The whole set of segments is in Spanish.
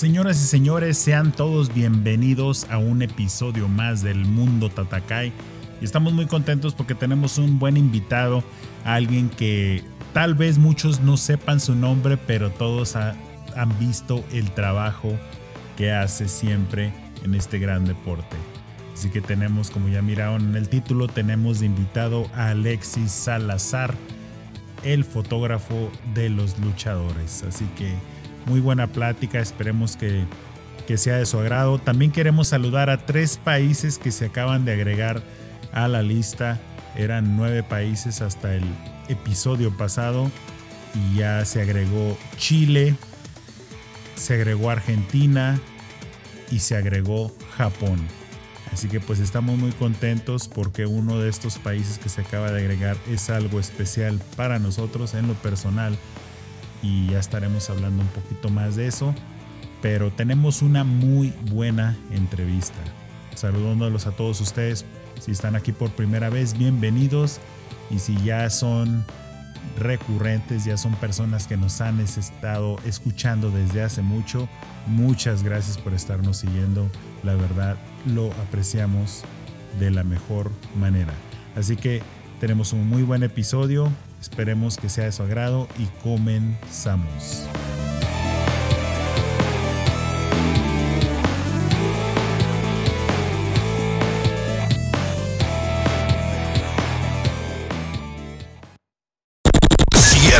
Señoras y señores, sean todos bienvenidos a un episodio más del Mundo Tatakai. Y estamos muy contentos porque tenemos un buen invitado, alguien que tal vez muchos no sepan su nombre, pero todos ha- han visto el trabajo que hace siempre en este gran deporte. Así que tenemos, como ya miraron en el título, tenemos de invitado a Alexis Salazar, el fotógrafo de los luchadores. Así que muy buena plática, esperemos que, que sea de su agrado. También queremos saludar a tres países que se acaban de agregar a la lista. Eran nueve países hasta el episodio pasado y ya se agregó Chile, se agregó Argentina y se agregó Japón. Así que pues estamos muy contentos porque uno de estos países que se acaba de agregar es algo especial para nosotros en lo personal y ya estaremos hablando un poquito más de eso. Pero tenemos una muy buena entrevista. Saludándolos a todos ustedes. Si están aquí por primera vez, bienvenidos. Y si ya son recurrentes, ya son personas que nos han estado escuchando desde hace mucho, muchas gracias por estarnos siguiendo. La verdad, lo apreciamos de la mejor manera. Así que tenemos un muy buen episodio. Esperemos que sea de su agrado y comenzamos.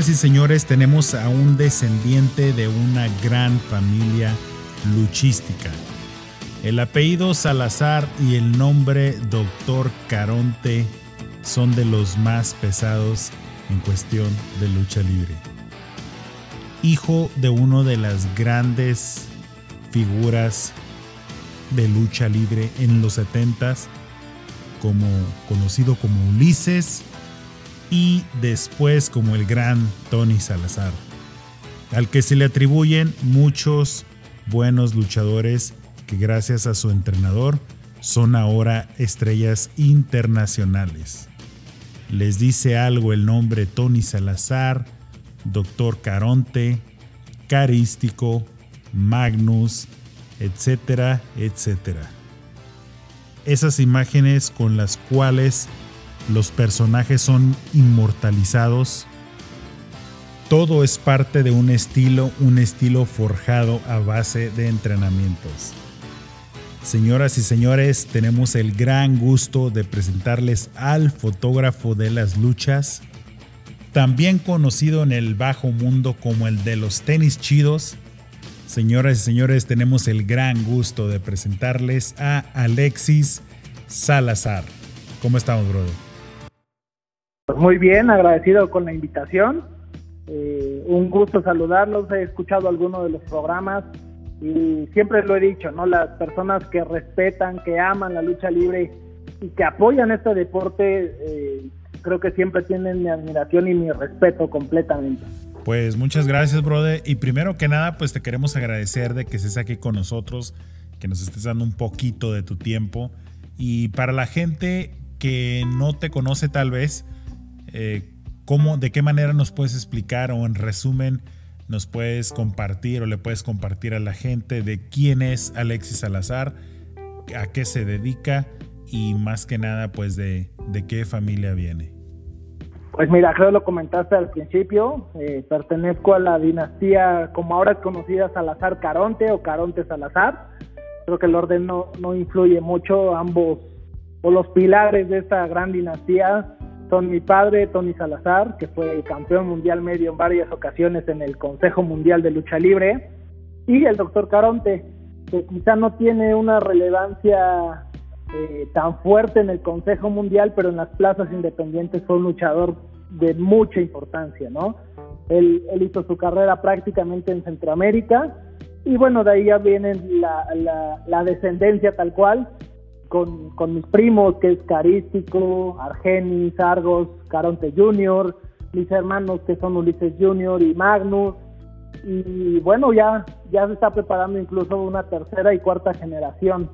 Señoras y señores, tenemos a un descendiente de una gran familia luchística. El apellido Salazar y el nombre Doctor Caronte son de los más pesados en cuestión de lucha libre. Hijo de uno de las grandes figuras de lucha libre en los 70s, como conocido como Ulises y después como el gran Tony Salazar, al que se le atribuyen muchos buenos luchadores que gracias a su entrenador son ahora estrellas internacionales. Les dice algo el nombre Tony Salazar, Doctor Caronte, Carístico, Magnus, etcétera, etcétera. Esas imágenes con las cuales los personajes son inmortalizados, todo es parte de un estilo, un estilo forjado a base de entrenamientos. Señoras y señores, tenemos el gran gusto de presentarles al fotógrafo de las luchas, también conocido en el bajo mundo como el de los tenis chidos. Señoras y señores, tenemos el gran gusto de presentarles a Alexis Salazar. ¿Cómo estamos, brother? Pues muy bien, agradecido con la invitación. Eh, un gusto saludarlos. He escuchado algunos de los programas y siempre lo he dicho, ¿no? Las personas que respetan, que aman la lucha libre y que apoyan este deporte, eh, creo que siempre tienen mi admiración y mi respeto completamente. Pues muchas gracias, brother. Y primero que nada, pues te queremos agradecer de que estés aquí con nosotros, que nos estés dando un poquito de tu tiempo. Y para la gente que no te conoce tal vez, eh, ¿cómo, ¿de qué manera nos puedes explicar o en resumen nos puedes compartir o le puedes compartir a la gente de quién es Alexis Salazar, a qué se dedica y más que nada pues de, de qué familia viene. Pues mira, creo que lo comentaste al principio, eh, pertenezco a la dinastía como ahora es conocida Salazar Caronte o Caronte Salazar. Creo que el orden no, no influye mucho, ambos o los pilares de esta gran dinastía son mi padre, Tony Salazar, que fue campeón mundial medio en varias ocasiones en el Consejo Mundial de Lucha Libre, y el doctor Caronte, que quizá no tiene una relevancia eh, tan fuerte en el Consejo Mundial, pero en las plazas independientes fue un luchador de mucha importancia, ¿no? Él, hizo su carrera prácticamente en Centroamérica y bueno, de ahí ya viene la descendencia tal cual, con, con mis primos, que es Carístico, Argenis, Argos, Caronte Jr., mis hermanos que son Ulises Jr. y Magnus. Y bueno, ya, ya se está preparando incluso una tercera y cuarta generación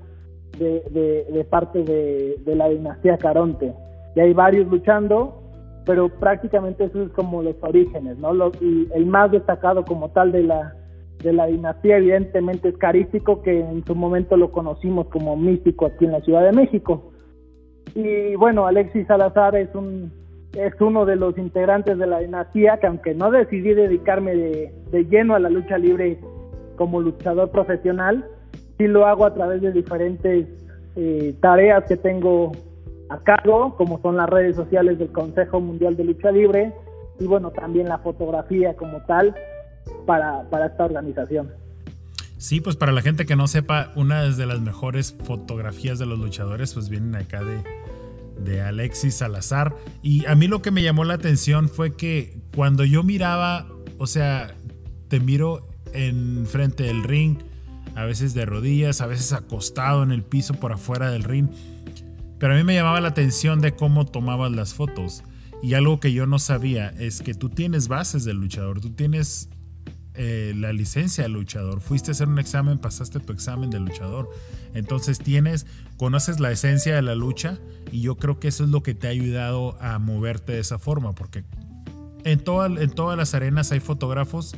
de, de, parte de, de, la dinastía Caronte. Y hay varios luchando, pero prácticamente eso es como los orígenes, ¿no? y el más destacado como tal de la, de la dinastía evidentemente es carístico, que en su momento lo conocimos como místico aquí en la Ciudad de México. Y bueno, Alexis Salazar es un es uno de los integrantes de la dinastía que aunque no decidí dedicarme de, de lleno a la lucha libre como luchador profesional, sí lo hago a través de diferentes eh, tareas que tengo a cargo, como son las redes sociales del Consejo Mundial de Lucha Libre y bueno, también la fotografía como tal para, para esta organización. Sí, pues para la gente que no sepa, una de las mejores fotografías de los luchadores pues vienen acá de, de Alexis Salazar. Y a mí lo que me llamó la atención fue que cuando yo miraba, o sea, te miro en frente del ring, a veces de rodillas, a veces acostado en el piso por afuera del ring. Pero a mí me llamaba la atención de cómo tomabas las fotos. Y algo que yo no sabía es que tú tienes bases del luchador, tú tienes eh, la licencia de luchador, fuiste a hacer un examen, pasaste tu examen de luchador. Entonces tienes, conoces la esencia de la lucha y yo creo que eso es lo que te ha ayudado a moverte de esa forma, porque en, en todas las arenas hay fotógrafos,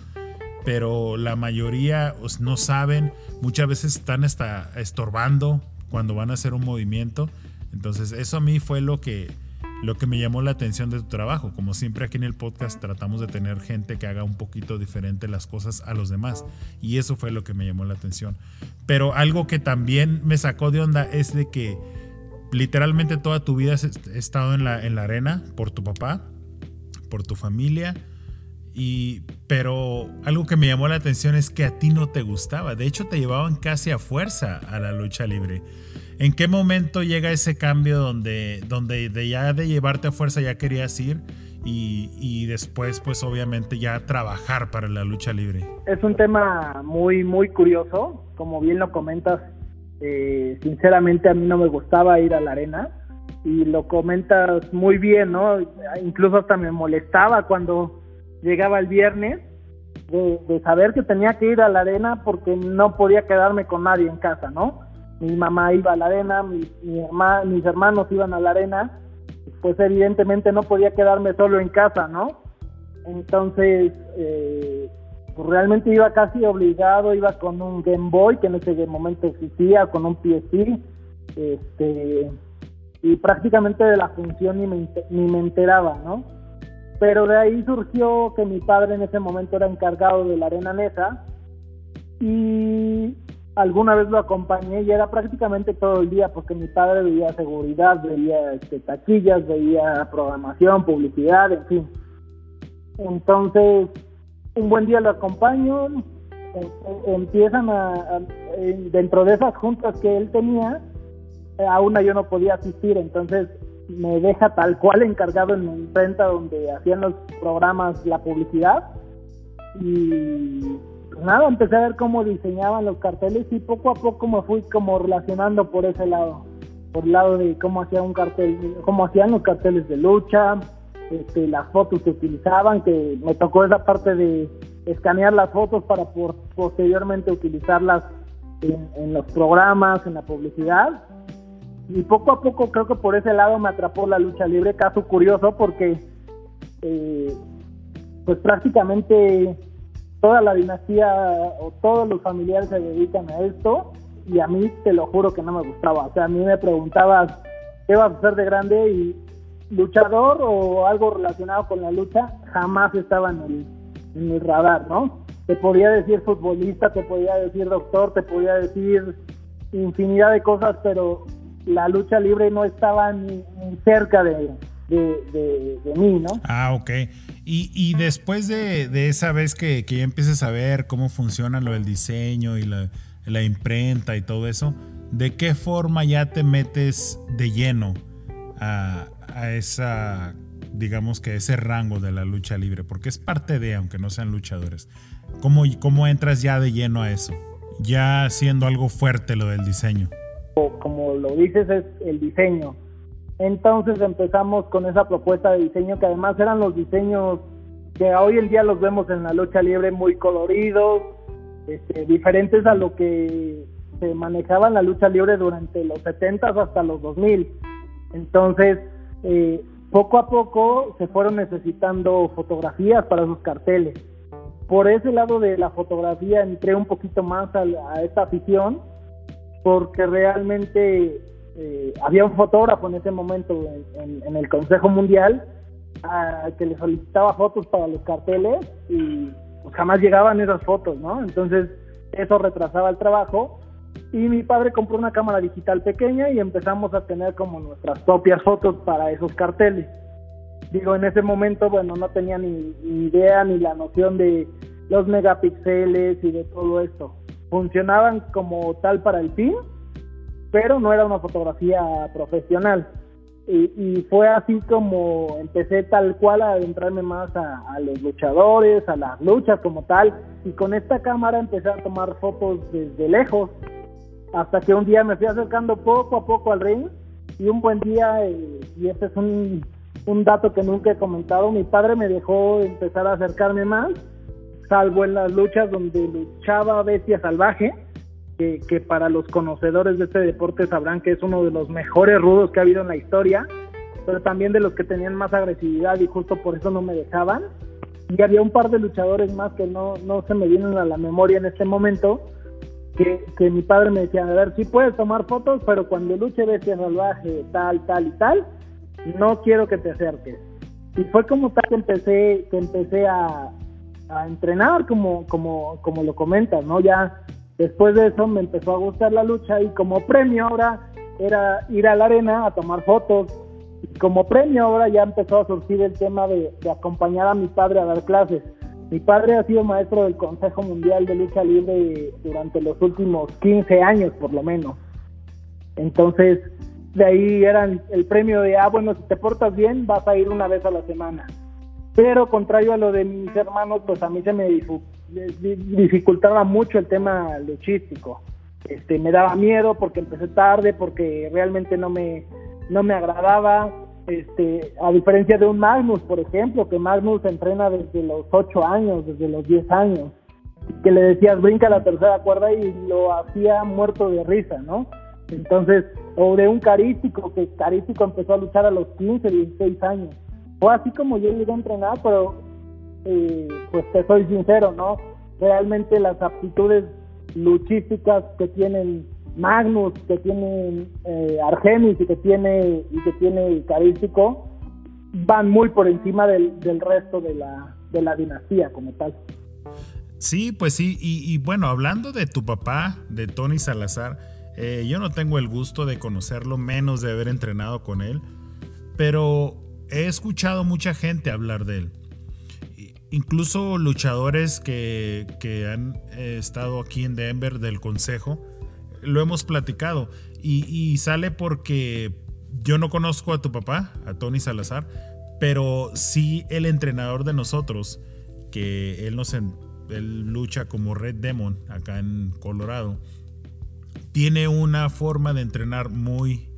pero la mayoría no saben, muchas veces están hasta estorbando cuando van a hacer un movimiento. Entonces eso a mí fue lo que lo que me llamó la atención de tu trabajo. Como siempre aquí en el podcast tratamos de tener gente que haga un poquito diferente las cosas a los demás. Y eso fue lo que me llamó la atención. Pero algo que también me sacó de onda es de que literalmente toda tu vida has estado en la, en la arena por tu papá, por tu familia. Y, pero algo que me llamó la atención es que a ti no te gustaba. De hecho, te llevaban casi a fuerza a la lucha libre. ¿En qué momento llega ese cambio donde, donde de ya de llevarte a fuerza ya querías ir y, después pues obviamente ya trabajar para la lucha libre? Es un tema muy, muy curioso, como bien lo comentas, eh, sinceramente a mí no me gustaba ir a la arena y lo comentas muy bien, ¿no? Incluso hasta me molestaba cuando llegaba el viernes de, de, saber que tenía que ir a la arena porque no podía quedarme con nadie en casa, ¿no? Mi mamá iba a la arena, mi, mis hermanos iban a la arena, pues evidentemente no podía quedarme solo en casa, ¿no? Entonces, eh, pues realmente iba casi obligado, iba con un Game Boy que en ese momento existía, con un PSP, este, y prácticamente de la función ni me, ni me enteraba, ¿no? Pero de ahí surgió que mi padre en ese momento era encargado de la arena Nesa y alguna vez lo acompañé y era prácticamente todo el día porque mi padre veía seguridad, veía este, taquillas, veía programación, publicidad, en fin. Entonces, un buen día lo acompaño, em, em, empiezan a, dentro de esas juntas que él tenía, a una yo no podía asistir, entonces me deja tal cual encargado en mi imprenta donde hacían los programas, la publicidad y nada, empecé a ver cómo diseñaban los carteles y poco a poco me fui como relacionando por ese lado, por el lado de cómo hacía un cartel, cómo hacían los carteles de lucha, este, las fotos que utilizaban, que me tocó esa parte de escanear las fotos para posteriormente utilizarlas en, los programas, en la publicidad. Y poco a poco creo que por ese lado me atrapó la lucha libre, caso curioso porque eh, pues prácticamente toda la dinastía o todos los familiares se dedican a esto y a mí te lo juro que no me gustaba. O sea, a mí me preguntabas qué vas a hacer de grande y luchador o algo relacionado con la lucha jamás estaba en el, el radar, ¿no? Te podía decir futbolista, te podía decir doctor, te podía decir infinidad de cosas, pero la lucha libre no estaba ni, cerca de, de, mí, ¿no? Ah, ok. Y, y después de, de, esa vez que, que, ya empieces a ver cómo funciona lo del diseño y la, la imprenta y todo eso, ¿de qué forma ya te metes de lleno a, a esa, digamos que ese rango de la lucha libre? Porque es parte de, aunque no sean luchadores. ¿Cómo, cómo entras ya de lleno a eso? Ya siendo algo fuerte lo del diseño. Como lo dices, es el diseño. Entonces empezamos con esa propuesta de diseño que además eran los diseños que hoy en día los vemos en la lucha libre muy coloridos, este, diferentes a lo que se manejaba en la lucha libre durante los 70 hasta los 2000. Entonces, eh, poco a poco se fueron necesitando fotografías para sus carteles. Por ese lado de la fotografía entré un poquito más a, esta afición porque realmente eh, había un fotógrafo en ese momento en, el Consejo Mundial que le solicitaba fotos para los carteles y pues jamás llegaban esas fotos, ¿no? Entonces eso retrasaba el trabajo y mi padre compró una cámara digital pequeña y empezamos a tener como nuestras propias fotos para esos carteles. Digo, en ese momento, bueno, no tenía ni, idea ni la noción de los megapíxeles y de todo esto. Funcionaban como tal para el fin, pero no era una fotografía profesional. Y, fue así como empecé tal cual a adentrarme más a, a, los luchadores, a las luchas como tal, y con esta cámara empecé a tomar fotos desde lejos, hasta que un día me fui acercando poco a poco al ring y un buen día, eh, y este es un, un dato que nunca he comentado, mi padre me dejó empezar a acercarme más, salvo en las luchas donde luchaba Bestia Salvaje, que, que, para los conocedores de este deporte sabrán que es uno de los mejores rudos que ha habido en la historia, pero también de los que tenían más agresividad y justo por eso no me dejaban. Y había un par de luchadores más que no, no se me vienen a la memoria en este momento, que, mi padre me decía, a ver, sí puedes tomar fotos, pero cuando luche bestia salvaje, tal, tal y tal, no quiero que te acerques. Y fue como tal que empecé, que empecé a, entrenar, como, como, como lo comentas, ¿no? Ya después de eso me empezó a gustar la lucha y como premio ahora era ir a la arena a tomar fotos. Y como premio ahora ya empezó a surgir el tema de acompañar a mi padre a dar clases. Mi padre ha sido maestro del Consejo Mundial de Lucha Libre durante los últimos 15 años, por lo menos. Entonces, de ahí era el premio de, ah, bueno, si te portas bien, vas a ir una vez a la semana. Pero contrario a lo de mis hermanos, pues a mí se me dificultaba mucho el tema luchístico. Este, me daba miedo porque empecé tarde, porque realmente no me, no me agradaba este, a diferencia de un Magnus, por ejemplo, que Magnus entrena desde los 8 años, desde los 10 años, que le decías brinca la tercera cuerda y lo hacía muerto de risa, ¿no? Entonces, o de un carístico, que carístico empezó a luchar a los 15, 16 años. Fue así como yo llegué a entrenar, pero eh, pues te soy sincero, ¿no? realmente las aptitudes luchísticas que tienen Magnus, que tiene eh, Argenis y que tiene y que tiene Carístico van muy por encima del, del resto de la, de la dinastía como tal. Sí, pues sí, y, bueno, hablando de tu papá, de Tony Salazar, eh, yo no tengo el gusto de conocerlo, menos de haber entrenado con él, pero he escuchado mucha gente hablar de él. Incluso luchadores que, que han eh, estado aquí en Denver del consejo, lo hemos platicado. Y, sale porque yo no conozco a tu papá, a Tony Salazar, pero sí el entrenador de nosotros, que él nos él lucha como Red Demon acá en Colorado, tiene una forma de entrenar muy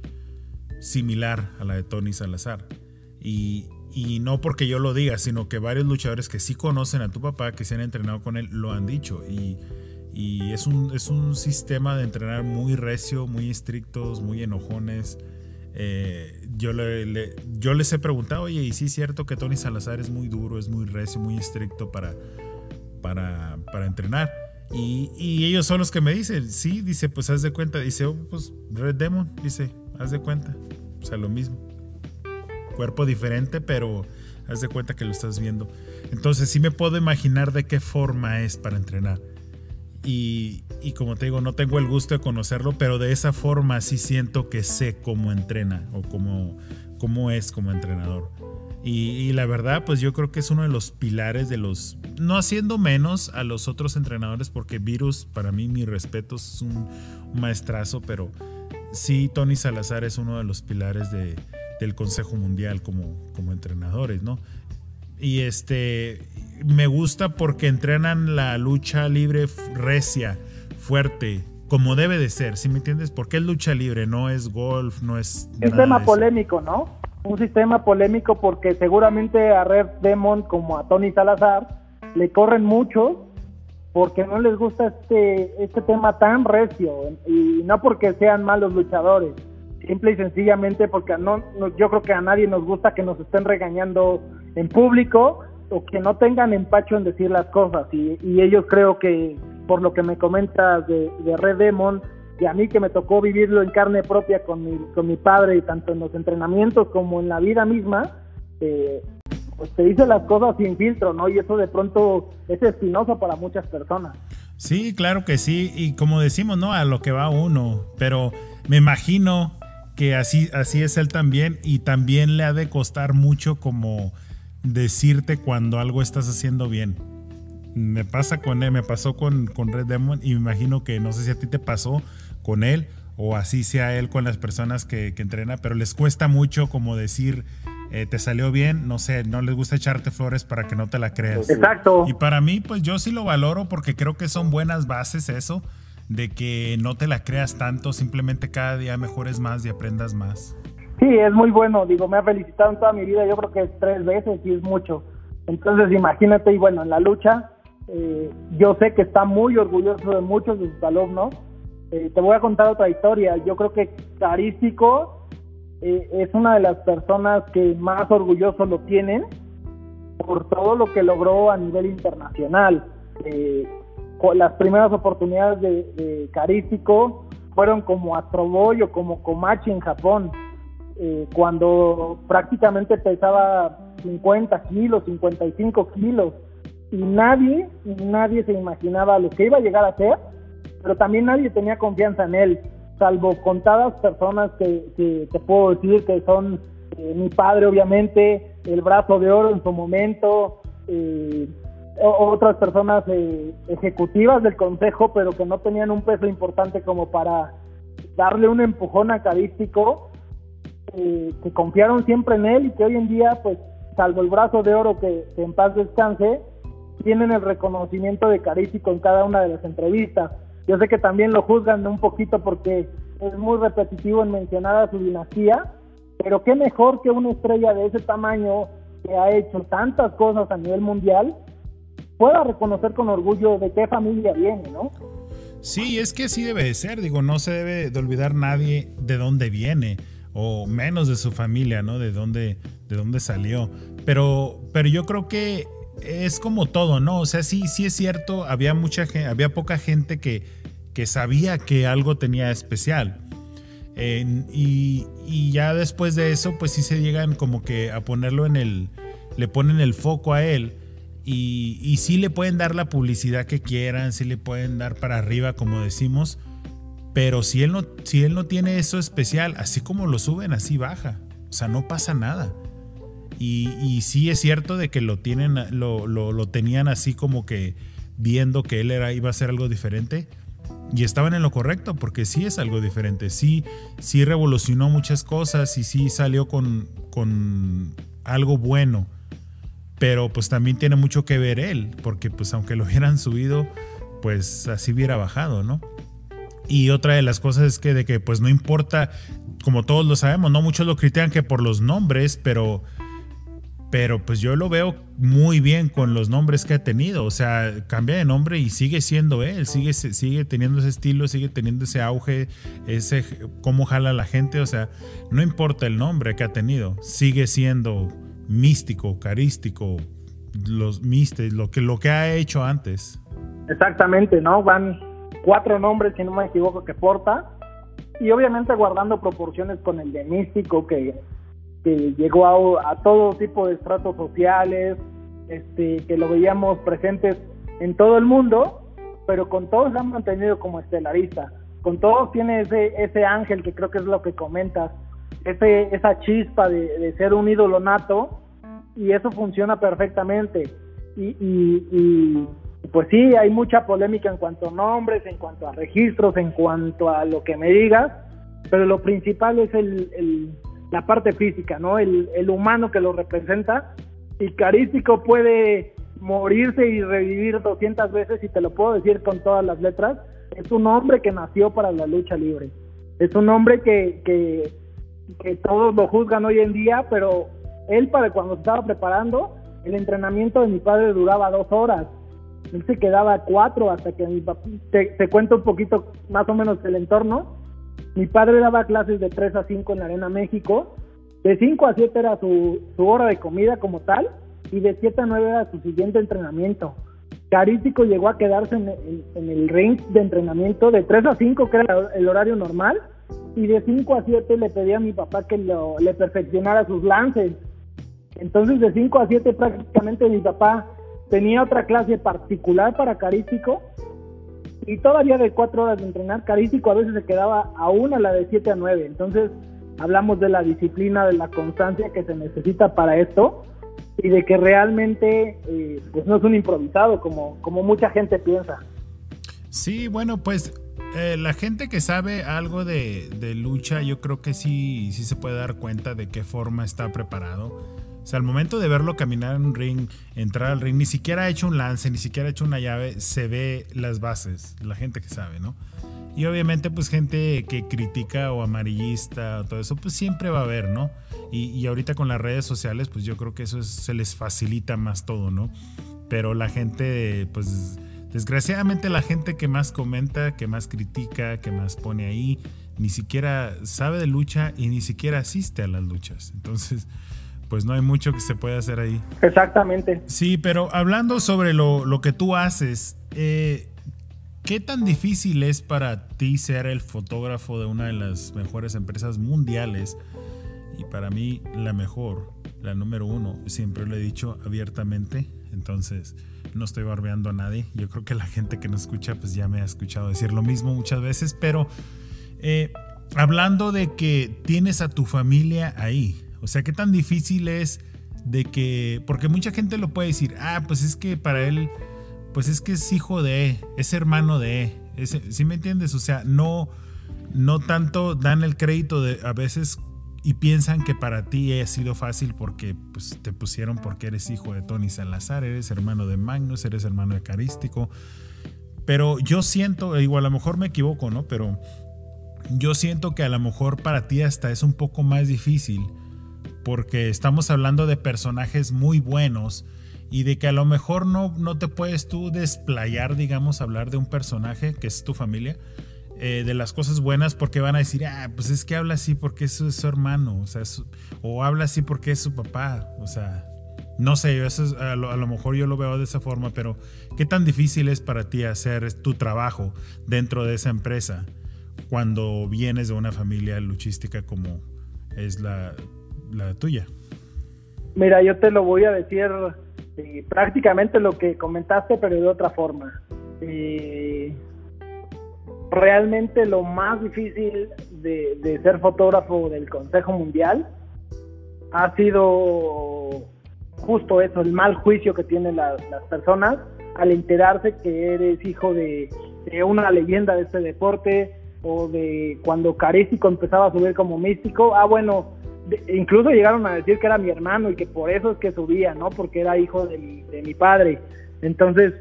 similar a la de Tony Salazar. Y, no porque yo lo diga, sino que varios luchadores que sí conocen a tu papá, que se han entrenado con él, lo han dicho. Y es un, sistema de entrenar muy recio, muy estrictos, muy enojones. Eh, yo, le, yo les he preguntado, oye, ¿y sí es cierto que Tony Salazar es muy duro, es muy recio, muy estricto para entrenar? Y, y, ellos son los que me dicen, sí, dice, pues haz de cuenta, dice, oh, pues Red Demon, dice, haz de cuenta, o sea, lo mismo. Cuerpo diferente, pero haz de cuenta que lo estás viendo. Entonces sí me puedo imaginar de qué forma es para entrenar. Y, como te digo, no tengo el gusto de conocerlo, pero de esa forma sí siento que sé cómo entrena o cómo, cómo es como entrenador. Y, la verdad, pues yo creo que es uno de los pilares de los, no haciendo menos a los otros entrenadores, porque Virus, para mí, mi respeto, es un, maestrazo, pero sí, Tony Salazar es uno de los pilares de, del Consejo Mundial como, como entrenadores, ¿no? Y este, me gusta porque entrenan la lucha libre recia, fuerte, como debe de ser, ¿sí me entiendes? Porque es lucha libre, no es golf, no es... Un tema polémico, ¿no? Un sistema polémico porque seguramente a Red Demon como a Tony Salazar le corren mucho porque no les gusta este, este tema tan recio y no porque sean malos luchadores, simple y sencillamente porque no, yo creo que a nadie nos gusta que nos estén regañando en público o que no tengan empacho en decir las cosas. Y, ellos creo que, por lo que me comentas de, Red Demon, y a mí que me tocó vivirlo en carne propia con mi, con mi padre, y tanto en los entrenamientos como en la vida misma, eh, pues te dice las cosas sin filtro, ¿no? Y eso de pronto es espinoso para muchas personas. Sí, claro que sí, y como decimos, ¿no? A lo que va uno, pero me imagino que así, así es él también, y también le ha de costar mucho como decirte cuando algo estás haciendo bien. Me pasa con él, me pasó con, con Red Demon y me imagino que no sé si a ti te pasó con él o así sea él con las personas que, entrena, pero les cuesta mucho como decir, eh, te salió bien, no sé, no les gusta echarte flores para que no te la creas. Exacto. Y para mí, pues yo sí lo valoro porque creo que son buenas bases eso, de que no te la creas tanto, simplemente cada día mejores más y aprendas más. Sí, es muy bueno. Digo, me ha felicitado en toda mi vida. Yo creo que tres veces y es mucho. Entonces, imagínate, y bueno, en la lucha, eh, yo sé que está muy orgulloso de muchos de sus alumnos. Eh, te voy a contar otra historia. Yo creo que Carístico eh, es una de las personas que más orgulloso lo tienen por todo lo que logró a nivel internacional. Las primeras oportunidades de, de Carístico fueron como Astroboy o como Komachi en Japón eh, cuando prácticamente pesaba 50 kilos, 55 kilos, y nadie, nadie se imaginaba lo que iba a llegar a ser, pero también nadie tenía confianza en él, salvo contadas personas que, te puedo decir que son eh, mi padre, obviamente, el brazo de oro en su momento, eh, otras personas ejecutivas del consejo, pero que no tenían un peso importante como para darle un empujón acadístico que confiaron siempre en él y que hoy en día, pues, salvo el brazo de oro que, en paz descanse, tienen el reconocimiento de Carístico en cada una de las entrevistas. Yo sé que también lo juzgan un poquito porque es muy repetitivo en mencionar a su dinastía, pero qué mejor que una estrella de ese tamaño que ha hecho tantas cosas a nivel mundial pueda reconocer con orgullo de qué familia viene, ¿no? Sí, es que así debe de ser, digo, no se debe de olvidar nadie de dónde viene o menos de su familia, ¿no? De dónde, de dónde salió. Pero, pero yo creo que es como todo, ¿no? O sea, sí, sí es cierto, había mucha había poca gente que, que sabía que algo tenía especial. y, y, ya después de eso, pues sí se llegan como que a ponerlo en el, le ponen el foco a él. Y, y sí le pueden dar la publicidad que quieran, sí le pueden dar para arriba, como decimos. Pero si él no, si él no tiene eso especial, así como lo suben, así baja. O sea, no pasa nada. Y, sí es cierto de que lo tienen, lo, lo, tenían así como que viendo que él era, iba a ser algo diferente. Y estaban en lo correcto, porque sí es algo diferente. Sí, sí revolucionó muchas cosas y sí salió con, con algo bueno. Pero pues también tiene mucho que ver él, porque pues aunque lo hubieran subido, pues así hubiera bajado, ¿no? Y otra de las cosas es que de que pues no importa, como todos lo sabemos, no muchos lo critican que por los nombres, pero pero pues yo lo veo muy bien con los nombres que ha tenido. O sea, cambia de nombre y sigue siendo él, sigue, sigue teniendo ese estilo, sigue teniendo ese auge, ese cómo jala la gente. O sea, no importa el nombre que ha tenido, sigue siendo místico, carístico, los mistes, lo que, lo que ha hecho antes. Exactamente, ¿no? Van cuatro nombres, si no me equivoco, que porta. Y obviamente guardando proporciones con el de místico que que llegó a, todo tipo de estratos sociales, este, que lo veíamos presentes en todo el mundo, pero con todos se han mantenido como estelarista. Con todos tiene ese, ese ángel que creo que es lo que comentas, ese, esa chispa de, ser un ídolo nato, y eso funciona perfectamente. Y, y, pues sí, hay mucha polémica en cuanto a nombres, en cuanto a registros, en cuanto a lo que me digas, pero lo principal es el la parte física, ¿no? El, el humano que lo representa. Y Carístico puede morirse y revivir 200 veces, y te lo puedo decir con todas las letras. Es un hombre que nació para la lucha libre. Es un hombre que, que, que todos lo juzgan hoy en día, pero él para cuando estaba preparando, el entrenamiento de mi padre duraba dos horas. Él se quedaba cuatro hasta que mi papá, te, te cuento un poquito más o menos el entorno mi padre daba clases de 3 a 5 en la Arena México. De 5 a 7 era su, hora de comida como tal. Y de 7 a 9 era su siguiente entrenamiento. Carístico llegó a quedarse en, el ring de entrenamiento de 3 a 5, que era el horario normal. Y de 5 a 7 le pedía a mi papá que lo, le perfeccionara sus lances. Entonces de 5 a 7 prácticamente mi papá tenía otra clase particular para Carístico y todavía de cuatro horas de entrenar, Carístico a veces se quedaba a una, la de siete a nueve. Entonces, hablamos de la disciplina, de la constancia que se necesita para esto y de que realmente eh, pues no es un improvisado como, como mucha gente piensa. Sí, bueno, pues eh, la gente que sabe algo de, de, lucha, yo creo que sí, sí se puede dar cuenta de qué forma está preparado o sea, al momento de verlo caminar en un ring, entrar al ring, ni siquiera ha hecho un lance, ni siquiera ha hecho una llave, se ve las bases, la gente que sabe, ¿no? Y obviamente, pues gente que critica o amarillista o todo eso, pues siempre va a haber, ¿no? Y, ahorita con las redes sociales, pues yo creo que eso se les facilita más todo, ¿no? Pero la gente, pues desgraciadamente la gente que más comenta, que más critica, que más pone ahí, ni siquiera sabe de lucha y ni siquiera asiste a las luchas. Entonces, pues no hay mucho que se pueda hacer ahí. Exactamente. Sí, pero hablando sobre lo, que tú haces, eh, ¿qué tan difícil es para ti ser el fotógrafo de una de las mejores empresas mundiales? Y para mí la mejor, la número uno, siempre lo he dicho abiertamente, entonces no estoy barbeando a nadie. Yo creo que la gente que nos escucha pues ya me ha escuchado decir lo mismo muchas veces, pero eh, hablando de que tienes a tu familia ahí, o sea, ¿qué tan difícil es de que, porque mucha gente lo puede decir, ah, pues es que para él, pues es que es hijo de, es hermano de, ¿sí me entiendes? O sea, no, no tanto dan el crédito de a veces y piensan que para ti ha sido fácil porque pues, te pusieron porque eres hijo de Tony Salazar, eres hermano de Magnus, eres hermano de Carístico. Pero yo siento, igual a lo mejor me equivoco, ¿no? Pero yo siento que a lo mejor para ti hasta es un poco más difícil porque estamos hablando de personajes muy buenos y de que a lo mejor no, no te puedes tú desplayar, digamos, hablar de un personaje que es tu familia, eh, de las cosas buenas, porque van a decir, ah, pues es que habla así porque es su, hermano, o sea, o habla así porque es su papá, o sea, No sé, eso a, lo, a, lo, mejor yo lo veo de esa forma, pero ¿qué tan difícil es para ti hacer tu trabajo dentro de esa empresa cuando vienes de una familia luchística como es la, la tuya? Mira, yo te lo voy a decir eh, prácticamente lo que comentaste, pero de otra forma. Eh, realmente lo más difícil de, ser fotógrafo del Consejo Mundial ha sido justo eso, el mal juicio que tienen la, las personas al enterarse que eres hijo de, de, una leyenda de este deporte o de cuando Carístico empezaba a subir como místico. Ah, bueno, incluso llegaron a decir que era mi hermano y que por eso es que subía, ¿no? Porque era hijo de mi, de mi padre. Entonces,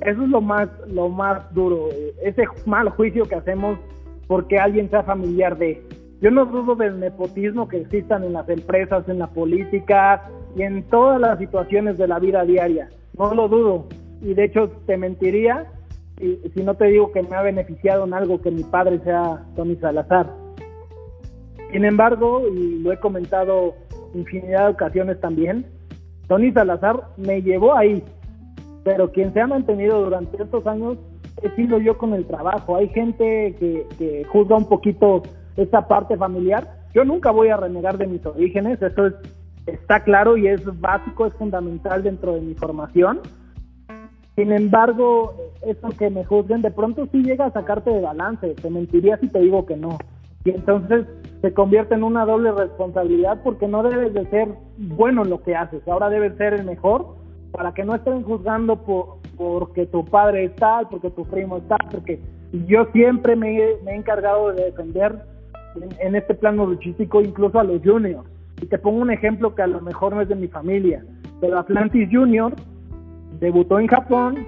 eso es lo más, lo más duro, ese mal juicio que hacemos porque alguien sea familiar de. Yo no dudo del nepotismo que existan en las empresas, en la política y en todas las situaciones de la vida diaria. No lo dudo. Y de hecho te mentiría si, si no te digo que me ha beneficiado en algo que mi padre sea Tony Salazar. Sin embargo, y lo he comentado infinidad de ocasiones también, Tony Salazar me llevó ahí, pero quien se ha mantenido durante estos años he sido yo con el trabajo. Hay gente que, que juzga un poquito esta parte familiar. Yo nunca voy a renegar de mis orígenes, eso es, está claro y es básico, es fundamental dentro de mi formación. Sin embargo, eso que me juzguen de pronto sí llega a sacarte de balance, te mentiría si te digo que no. Y entonces se convierte en una doble responsabilidad porque no debes de ser bueno en lo que haces, ahora debes ser el mejor para que no estén juzgando por, porque tu padre es tal, porque tu primo es tal, porque yo siempre me, me he encargado de defender en, en, este plano luchístico incluso a los juniors. Y te pongo un ejemplo que a lo mejor no es de mi familia, pero Atlantis Junior debutó en Japón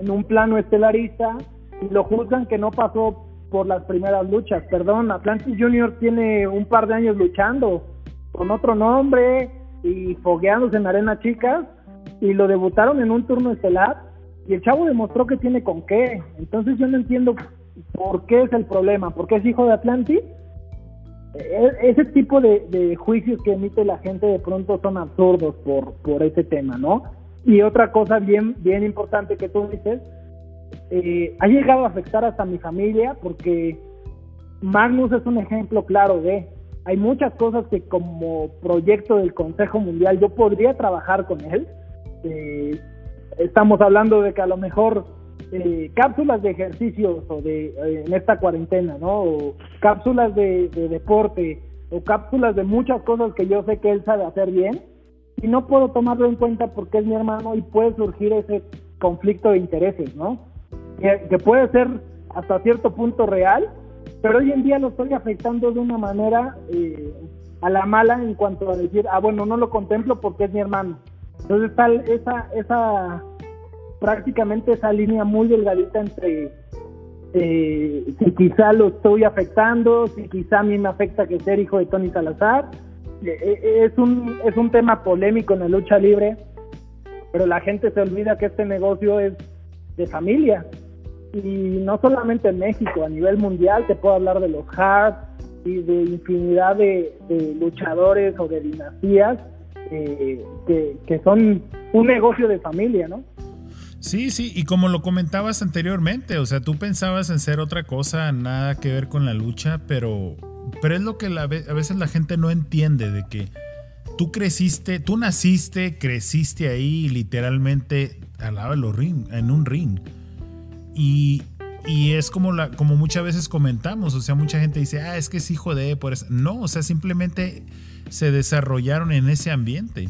en un plano estelarista y lo juzgan que no pasó por las primeras luchas. Perdón, Atlantis Junior tiene un par de años luchando con otro nombre y fogueándose en arena chicas y lo debutaron en un turno estelar y el chavo demostró que tiene con qué. Entonces yo no entiendo por qué es el problema, por qué es hijo de Atlantis. E-, ese tipo de, de, juicios que emite la gente de pronto son absurdos por, por ese tema, ¿no? Y otra cosa bien, bien importante que tú dices, eh, ha llegado a afectar hasta mi familia porque Magnus es un ejemplo claro de, hay muchas cosas que como proyecto del Consejo Mundial yo podría trabajar con él. Eh, estamos hablando de que a lo mejor eh, cápsulas de ejercicios o de eh, en esta cuarentena, ¿no? O cápsulas de, de, deporte o cápsulas de muchas cosas que yo sé que él sabe hacer bien y no puedo tomarlo en cuenta porque es mi hermano y puede surgir ese conflicto de intereses, ¿no? Que, puede ser hasta cierto punto real, pero hoy en día lo estoy afectando de una manera eh, a la mala en cuanto a decir, ah, bueno, no lo contemplo porque es mi hermano. Entonces está esa, esa, prácticamente esa línea muy delgadita entre eh, si quizá lo estoy afectando, si quizá a mí me afecta que ser hijo de Tony Salazar. Eh, es un, es un tema polémico en la lucha libre, pero la gente se olvida que este negocio es de familia. Y no solamente en México, a nivel mundial te puedo hablar de los Hart y de infinidad de, de luchadores o de dinastías eh, que, que son un negocio de familia, ¿no? Sí, sí, y como lo comentabas anteriormente, o sea, tú pensabas en ser otra cosa, nada que ver con la lucha, pero, pero es lo que la, a veces la gente no entiende, de que tú creciste, tú naciste, creciste ahí literalmente al lado de los ring, en un ring. Y, es como muchas veces comentamos, o sea, mucha gente dice, ah, es que es hijo de, por eso. No, o sea, simplemente se desarrollaron en ese ambiente.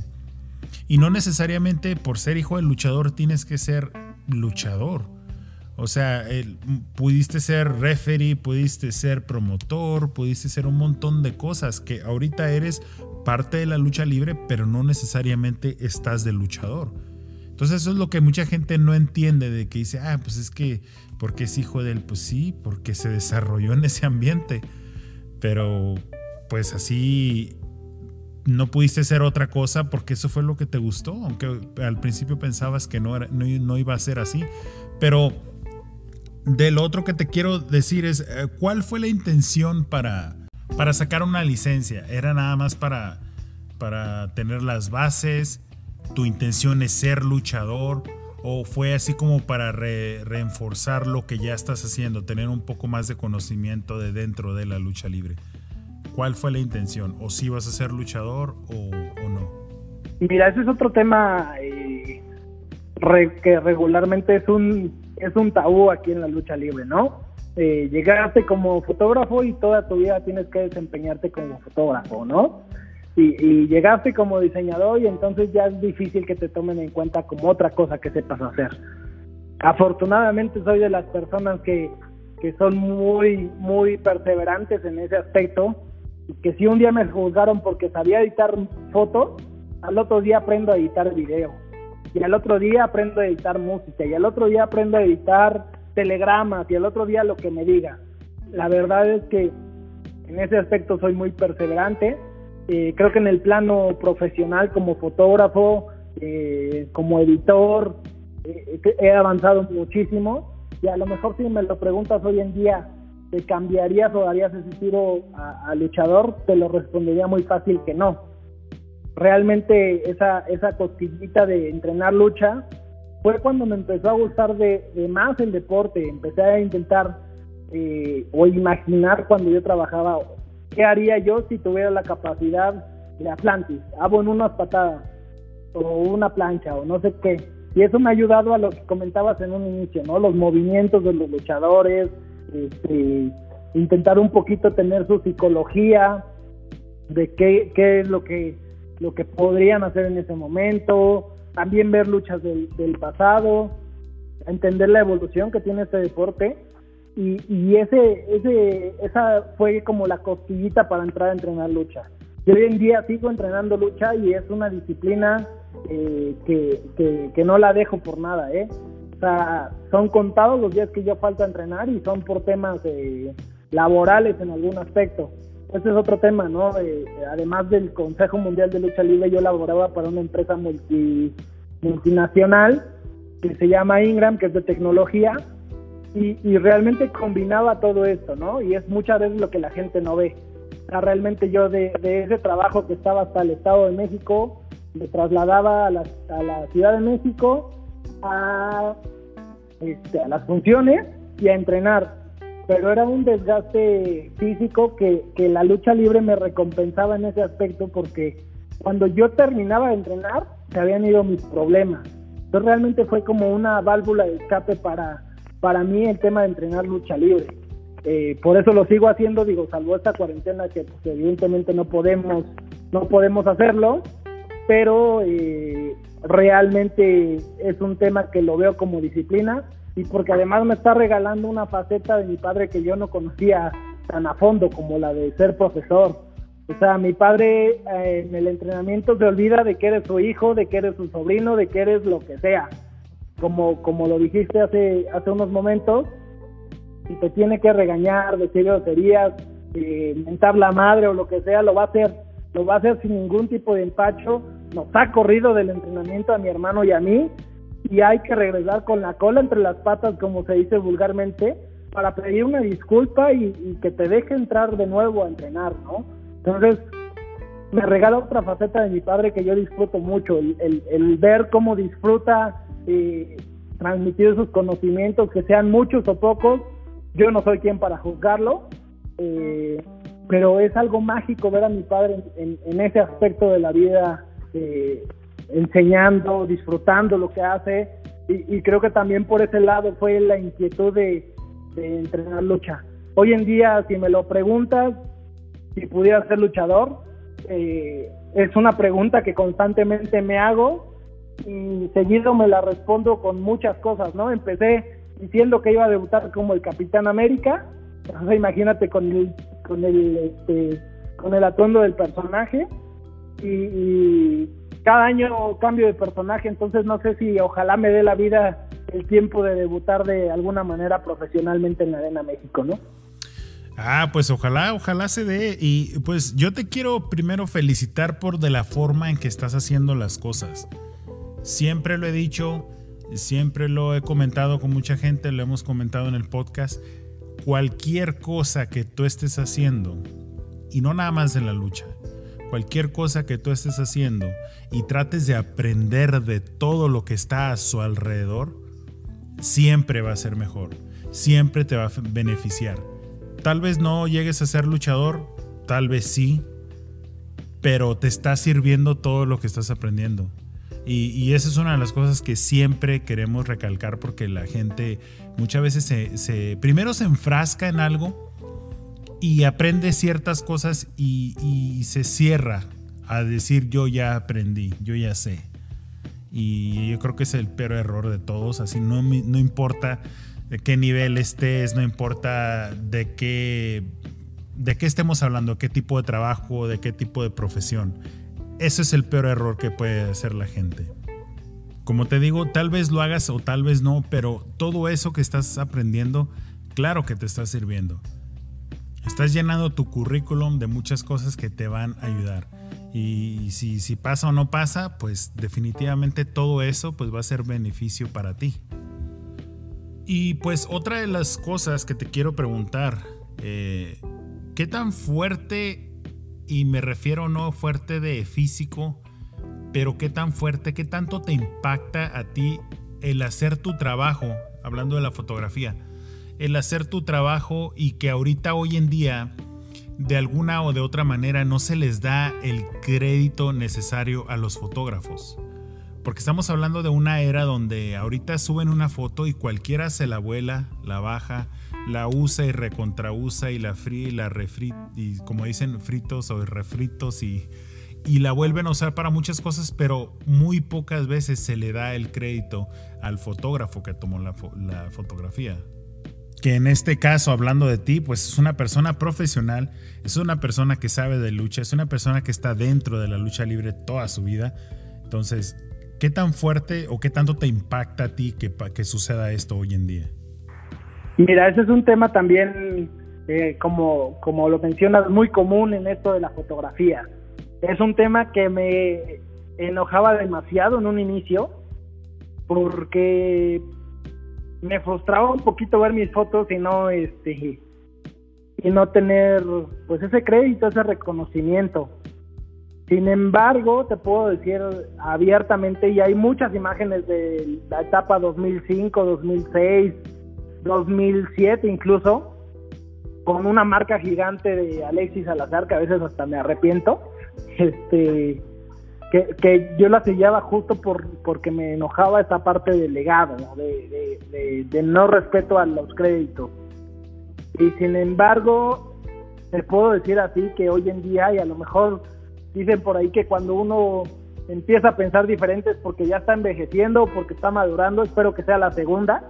Y no necesariamente por ser hijo del luchador tienes que ser luchador. O sea, el, pudiste ser referee, pudiste ser promotor, pudiste ser un montón de cosas que ahorita eres parte de la lucha libre, pero no necesariamente estás de luchador. Entonces eso es lo que mucha gente no entiende, de que dice, ah, pues es que, porque es hijo de él? Pues sí, porque se desarrolló en ese ambiente. Pero pues así no pudiste ser otra cosa porque eso fue lo que te gustó, aunque al principio pensabas que no, era, no, no iba a ser así. Pero del otro que te quiero decir es, eh, ¿cuál fue la intención para, para sacar una licencia? ¿Era nada más para, para tener las bases? Tu intención es ser luchador o fue así como para reforzar lo que ya estás haciendo, tener un poco más de conocimiento de dentro de la lucha libre? ¿Cuál fue la intención? ¿O si vas a ser luchador o, no? Mira, ese es otro tema eh, que regularmente es un, es un tabú aquí en la lucha libre, ¿no? Eh, llegaste como fotógrafo y toda tu vida tienes que desempeñarte como fotógrafo, ¿no? Y, llegaste como diseñador y entonces ya es difícil que te tomen en cuenta como otra cosa que sepas hacer. Afortunadamente soy de las personas que, que son muy, muy perseverantes en ese aspecto y que si un día me juzgaron porque sabía editar fotos, al otro día aprendo a editar video y al otro día aprendo a editar música y al otro día aprendo a editar telegramas y al otro día lo que me diga. La verdad es que en ese aspecto soy muy perseverante eh, creo que en el plano profesional como fotógrafo, eh, como editor, eh, he avanzado muchísimo y a lo mejor si me lo preguntas hoy en día, ¿te cambiarías o darías ese tiro a, luchador? Te lo respondería muy fácil que no. Realmente esa, esa costillita de entrenar lucha fue cuando me empezó a gustar de, de más el deporte, empecé a intentar o imaginar cuando yo trabajaba ¿Qué haría yo si tuviera la capacidad de Atlantis? Hago en unas patadas o una plancha o no sé qué. Y eso me ha ayudado a lo que comentabas en un inicio, ¿no? Los movimientos de los luchadores, este, intentar un poquito tener su psicología de qué, qué es lo que, lo que podrían hacer en ese momento, también ver luchas del, del pasado, entender la evolución que tiene este deporte y, ese, ese, esa fue como la costillita para entrar a entrenar lucha. Yo hoy en día sigo entrenando lucha y es una disciplina eh, que, que, no la dejo por nada, ¿eh? O sea, son contados los días que yo falta entrenar y son por temas eh, laborales en algún aspecto. Ese es otro tema, ¿no? Eh, además del Consejo Mundial de Lucha Libre, yo laboraba para una empresa multi, multinacional que se llama Ingram, que es de tecnología, y, realmente combinaba todo esto, ¿no? Y es muchas veces lo que la gente no ve. O sea, realmente yo de, ese trabajo que estaba hasta el Estado de México, me trasladaba a la, a la Ciudad de México a, este, a las funciones y a entrenar. Pero era un desgaste físico que, que la lucha libre me recompensaba en ese aspecto porque cuando yo terminaba de entrenar, se habían ido mis problemas. Entonces realmente fue como una válvula de escape para, para mí el tema de entrenar lucha libre. Eh, por eso lo sigo haciendo, digo, salvo esta cuarentena que pues, evidentemente no podemos, no podemos hacerlo, pero eh, realmente es un tema que lo veo como disciplina y porque además me está regalando una faceta de mi padre que yo no conocía tan a fondo como la de ser profesor. O sea, mi padre eh, en el entrenamiento se olvida de que eres su hijo, de que eres su sobrino, de que eres lo que sea como, como lo dijiste hace, hace unos momentos, si te tiene que regañar, decir groserías, eh, mentar la madre o lo que sea, lo va a hacer, lo va a hacer sin ningún tipo de empacho, nos ha corrido del entrenamiento a mi hermano y a mí, y hay que regresar con la cola entre las patas, como se dice vulgarmente, para pedir una disculpa y, que te deje entrar de nuevo a entrenar, ¿no? Entonces, me regala otra faceta de mi padre que yo disfruto mucho, el, el ver cómo disfruta transmitir esos conocimientos, que sean muchos o pocos. Yo no soy quien para juzgarlo, eh, pero es algo mágico ver a mi padre en, ese aspecto de la vida, eh, enseñando, disfrutando lo que hace. Y, creo que también por ese lado fue la inquietud de, de entrenar lucha. Hoy en día, si me lo preguntas, si pudiera ser luchador, eh, es una pregunta que constantemente me hago y seguido me la respondo con muchas cosas, ¿no? Empecé diciendo que iba a debutar como el Capitán América, imagínate con el, con el, este, con el atuendo del personaje y, cada año cambio de personaje, entonces no sé si ojalá me dé la vida el tiempo de debutar de alguna manera profesionalmente en la Arena México, ¿no? Ah, pues ojalá, ojalá se dé. Y pues yo te quiero primero felicitar por de la forma en que estás haciendo las cosas. Siempre lo he dicho, siempre lo he comentado con mucha gente, lo hemos comentado en el podcast. Cualquier cosa que tú estés haciendo, y no nada más en la lucha, cualquier cosa que tú estés haciendo y trates de aprender de todo lo que está a su alrededor, siempre va a ser mejor, siempre te va a beneficiar. Tal vez no llegues a ser luchador, tal vez sí, pero te está sirviendo todo lo que estás aprendiendo. Y, esa es una de las cosas que siempre queremos recalcar porque la gente muchas veces se, primero se enfrasca en algo y aprende ciertas cosas y, se cierra a decir yo ya aprendí, yo ya sé. Y yo creo que es el peor error de todos, así no, no importa de qué nivel estés, no importa de qué, de qué estemos hablando, qué tipo de trabajo, de qué tipo de profesión. Ese es el peor error que puede hacer la gente. Como te digo, tal vez lo hagas o tal vez no, pero todo eso que estás aprendiendo, claro que te está sirviendo. Estás llenando tu currículum de muchas cosas que te van a ayudar. Y si, pasa o no pasa, pues definitivamente todo eso pues va a ser beneficio para ti. Y pues otra de las cosas que te quiero preguntar, eh, ¿qué tan fuerte y me refiero no fuerte de físico, pero qué tan fuerte, qué tanto te impacta a ti el hacer tu trabajo, hablando de la fotografía, el hacer tu trabajo y que ahorita hoy en día de alguna o de otra manera no se les da el crédito necesario a los fotógrafos. Porque estamos hablando de una era donde ahorita suben una foto y cualquiera se la vuela, la baja, la usa y recontrausa y la fría y la refrit y como dicen fritos o refritos y, y la vuelven a usar para muchas cosas, pero muy pocas veces se le da el crédito al fotógrafo que tomó la, la fotografía. Que en este caso, hablando de ti, pues es una persona profesional, es una persona que sabe de lucha, es una persona que está dentro de la lucha libre toda su vida. Entonces, ¿qué tan fuerte o qué tanto te impacta a ti que, que suceda esto hoy en día? Mira, ese es un tema también, eh, como, como lo mencionas, muy común en esto de la fotografía. Es un tema que me enojaba demasiado en un inicio, porque me frustraba un poquito ver mis fotos y no este y no tener pues ese crédito, ese reconocimiento. Sin embargo, te puedo decir abiertamente, y hay muchas imágenes de la etapa 2005, 2006, 2007 incluso, con una marca gigante de Alexis Salazar, que a veces hasta me arrepiento, este, que, yo la sellaba justo por, porque me enojaba esa parte del legado, De, no respeto a los créditos. Y sin embargo, te puedo decir así que hoy en día, y a lo mejor dicen por ahí que cuando uno empieza a pensar diferente es porque ya está envejeciendo, porque está madurando, espero que sea la segunda,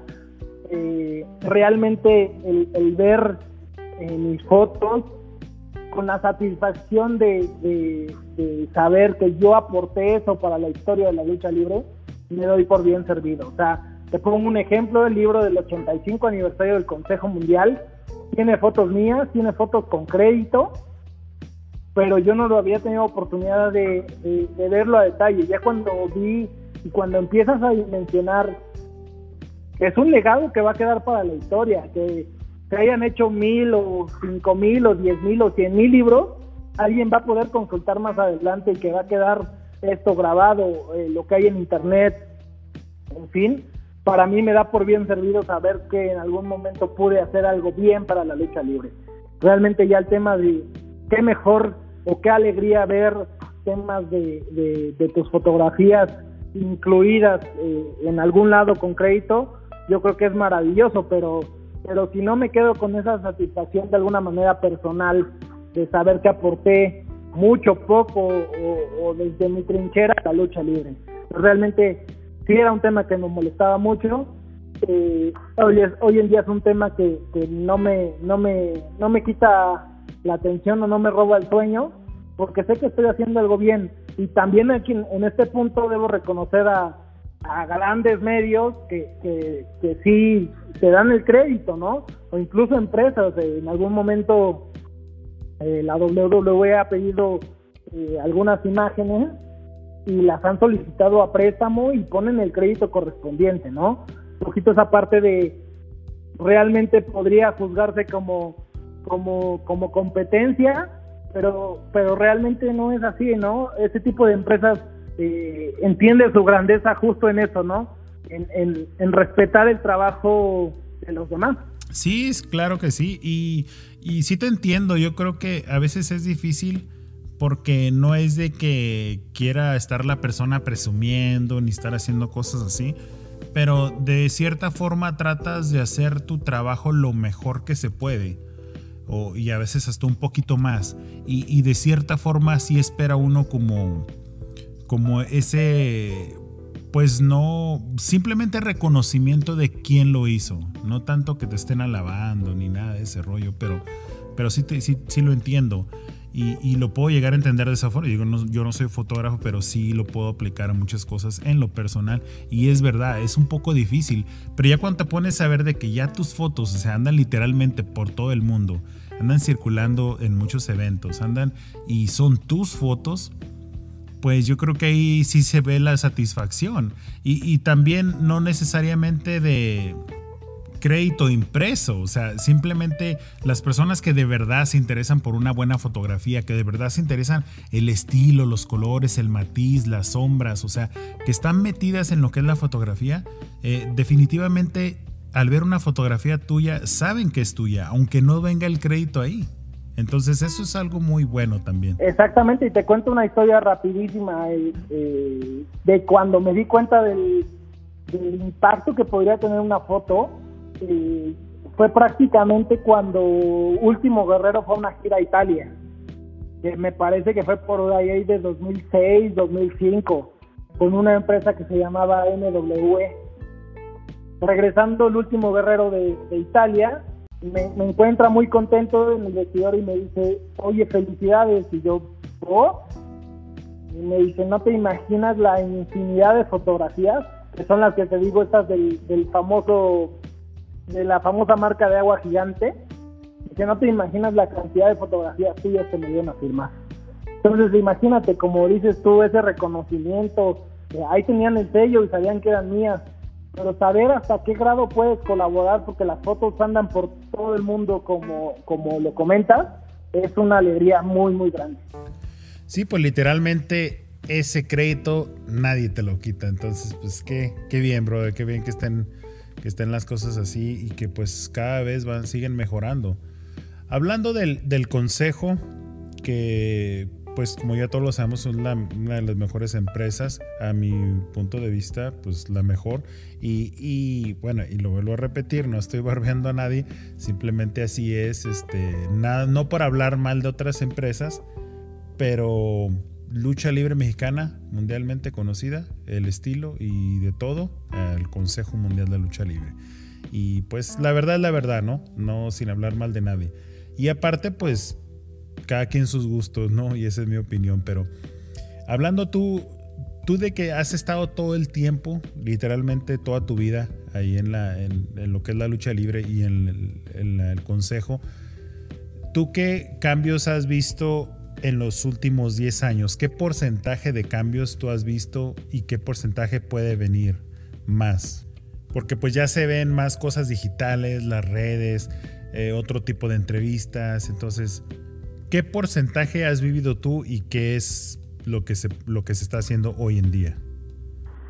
eh, realmente el, ver mis fotos con la satisfacción de, saber que yo aporté eso para la historia de la lucha libre, me doy por bien servido. O sea, te pongo un ejemplo, el libro del 85 aniversario del Consejo Mundial, tiene fotos mías, tiene fotos con crédito, pero yo no lo había tenido oportunidad de, de verlo a detalle. Ya cuando vi y cuando empiezas a dimensionar es un legado que va a quedar para la historia, que se hayan hecho mil o cinco mil o diez mil o cien mil libros, alguien va a poder consultar más adelante y que va a quedar esto grabado, eh, lo que hay en internet, en fin, para mí me da por bien servido saber que en algún momento pude hacer algo bien para la lucha libre. Realmente ya el tema de qué mejor o qué alegría ver temas de, tus fotografías incluidas eh, en algún lado con crédito, yo creo que es maravilloso, pero, pero si no me quedo con esa satisfacción de alguna manera personal, de saber que aporté mucho, poco o, desde mi trinchera la lucha libre. Realmente sí era un tema que me molestaba mucho. Eh, hoy, hoy en día es un tema que, que no me no me no me quita la atención o no me roba el sueño porque sé que estoy haciendo algo bien y también aquí en este punto debo reconocer a, a grandes medios que, que, que sí te dan el crédito, ¿no? O incluso empresas. en algún momento eh, la WWE ha pedido eh, algunas imágenes y las han solicitado a préstamo y ponen el crédito correspondiente, ¿no? Un poquito esa parte de realmente podría juzgarse como, como, como competencia pero, pero realmente no es así, ¿no? Ese tipo de empresas eh, entiende su grandeza justo en eso, ¿no? En, en, respetar el trabajo de los demás. Sí, claro que sí. Y, y sí te entiendo. Yo creo que a veces es difícil porque no es de que quiera estar la persona presumiendo ni estar haciendo cosas así, pero de cierta forma tratas de hacer tu trabajo lo mejor que se puede. O, y a veces hasta un poquito más. Y, de cierta forma sí espera uno como, como ese, pues no, simplemente reconocimiento de quién lo hizo. No tanto que te estén alabando ni nada de ese rollo, pero, pero sí, sí, sí lo entiendo. Y, lo puedo llegar a entender de esa forma. Digo, yo no soy fotógrafo, pero sí lo puedo aplicar a muchas cosas en lo personal. Y es verdad, es un poco difícil. Pero ya cuando te pones a ver de que ya tus fotos se andan literalmente por todo el mundo, andan circulando en muchos eventos, andan y son tus fotos, pues yo creo que ahí sí se ve la satisfacción. y también no necesariamente de crédito impreso, o sea, simplemente las personas que de verdad se interesan por una buena fotografía, que de verdad se interesan el estilo, los colores, el matiz, las sombras, o sea, que están metidas en lo que es la fotografía, eh, definitivamente al ver una fotografía tuya saben que es tuya, aunque no venga el crédito ahí. Entonces eso es algo muy bueno también. Exactamente, y te cuento una historia rapidísima eh, eh, de cuando me di cuenta del, del impacto que podría tener una foto fue prácticamente cuando Último Guerrero fue a una gira a Italia, que me parece que fue por ahí de 2006, 2005, con una empresa que se llamaba NWE. Regresando el Último Guerrero de, Italia, me, encuentra muy contento en el vestidor y me dice, oye, felicidades, y yo, ¿oh? Y me dice, ¿no te imaginas la infinidad de fotografías? Que son las que te digo, estas del famoso de la famosa marca de agua gigante, que no te imaginas la cantidad de fotografías tuyas que me dieron a firmar. Entonces, imagínate, como dices tú, ese reconocimiento, ahí tenían el sello y sabían que eran mías, pero saber hasta qué grado puedes colaborar, porque las fotos andan por todo el mundo como, como lo comentas, es una alegría muy, muy grande. Sí, pues literalmente ese crédito nadie te lo quita, entonces, pues qué, qué bien, bro, qué bien que estén que estén las cosas así y que pues cada vez van, siguen mejorando. Hablando del, consejo, que pues como ya todos lo sabemos, es una de las mejores empresas, a mi punto de vista, pues la mejor. Y, bueno, y lo vuelvo a repetir, no estoy barbeando a nadie, simplemente así es, este, nada, no por hablar mal de otras empresas, pero lucha libre mexicana, mundialmente conocida, el estilo y de todo, el Consejo Mundial de Lucha Libre. Y pues la verdad es la verdad, ¿no? No sin hablar mal de nadie. Y aparte, pues cada quien sus gustos, ¿no? Y esa es mi opinión, pero hablando tú, tú de que has estado todo el tiempo, literalmente toda tu vida ahí en, la, en, lo que es la lucha libre y en en el consejo, ¿tú qué cambios has visto en los últimos 10 años? ¿Qué porcentaje de cambios tú has visto y qué porcentaje puede venir más? Porque pues ya se ven más cosas digitales, las redes, eh, otro tipo de entrevistas. Entonces, ¿qué porcentaje has vivido tú y qué es lo que se, lo que se está haciendo hoy en día?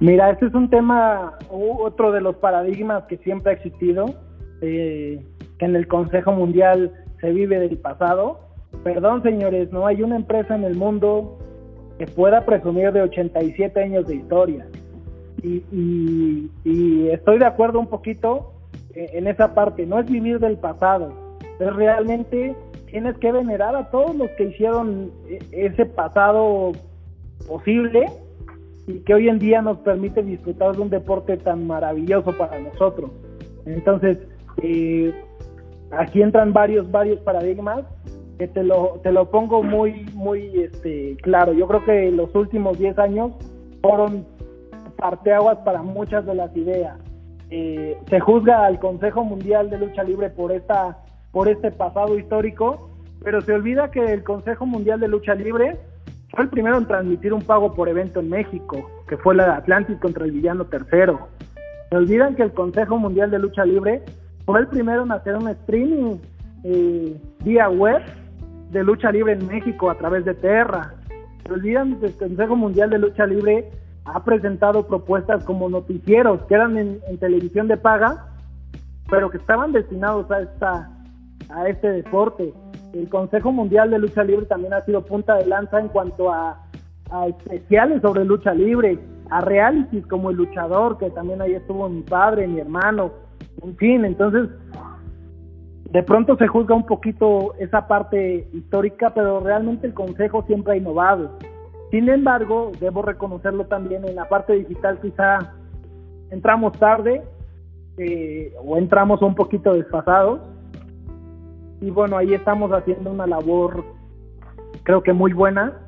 Mira, este es un tema, otro de los paradigmas que siempre ha existido, eh, que en el Consejo Mundial se vive del pasado Perdón, señores, no hay una empresa en el mundo que pueda presumir de 87 años de historia. Y, estoy de acuerdo un poquito en esa parte. No es vivir del pasado, es realmente tienes que venerar a todos los que hicieron e, ese pasado posible y que hoy en día nos permite disfrutar de un deporte tan maravilloso para nosotros. Entonces, eh, aquí entran varios, varios paradigmas que te lo, te lo pongo muy, muy este, claro. Yo creo que los últimos 10 años fueron parteaguas para muchas de las ideas. Eh, se juzga al Consejo Mundial de Lucha Libre por, esta, por este pasado histórico, pero se olvida que el Consejo Mundial de Lucha Libre fue el primero en transmitir un pago por evento en México, que fue la Atlantis contra el Villano Tercero. Se olvidan que el Consejo Mundial de Lucha Libre fue el primero en hacer un streaming eh, vía web de lucha libre en México a través de Terra. Se olvidan del Consejo Mundial de Lucha Libre ha presentado propuestas como noticieros que eran en, televisión de paga, pero que estaban destinados a esta a este deporte. El Consejo Mundial de Lucha Libre también ha sido punta de lanza en cuanto a, a especiales sobre lucha libre, a realities como El Luchador, que también ahí estuvo mi padre, mi hermano, en fin, entonces de pronto se juzga un poquito esa parte histórica, pero realmente el Consejo siempre ha innovado. Sin embargo, debo reconocerlo también en la parte digital quizá entramos tarde eh, o entramos un poquito desfasados y bueno, ahí estamos haciendo una labor creo que muy buena,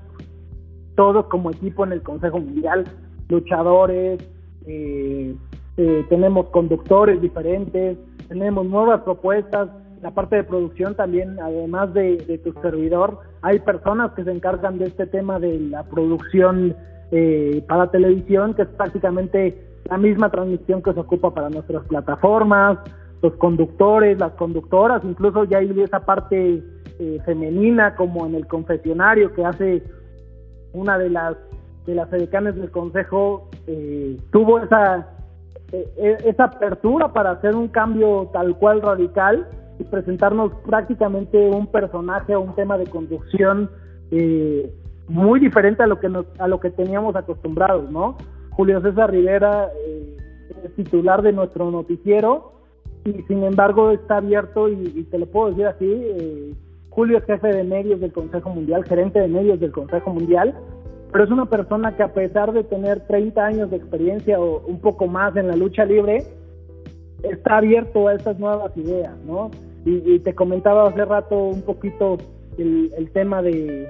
todos como equipo en el Consejo Mundial, luchadores, eh, eh, tenemos conductores diferentes, tenemos nuevas propuestas, la parte de producción también, además de, tu servidor, hay personas que se encargan de este tema de la producción eh, para televisión, que es prácticamente la misma transmisión que se ocupa para nuestras plataformas, los conductores, las conductoras, incluso ya hay esa parte eh, femenina como en el confesionario que hace una de las de las edecanes del consejo eh, tuvo esa esa apertura para hacer un cambio tal cual radical y presentarnos prácticamente un personaje o un tema de conducción eh, muy diferente a lo que a lo que teníamos acostumbrados, ¿no? Julio César Rivera eh, es titular de nuestro noticiero y sin embargo está abierto y, te lo puedo decir así, eh, Julio es jefe de medios del Consejo Mundial, gerente de medios del Consejo Mundial, pero es una persona que a pesar de tener 30 años de experiencia o un poco más en la lucha libre, está abierto a estas nuevas ideas, ¿no? Y, te comentaba hace rato un poquito el, tema de,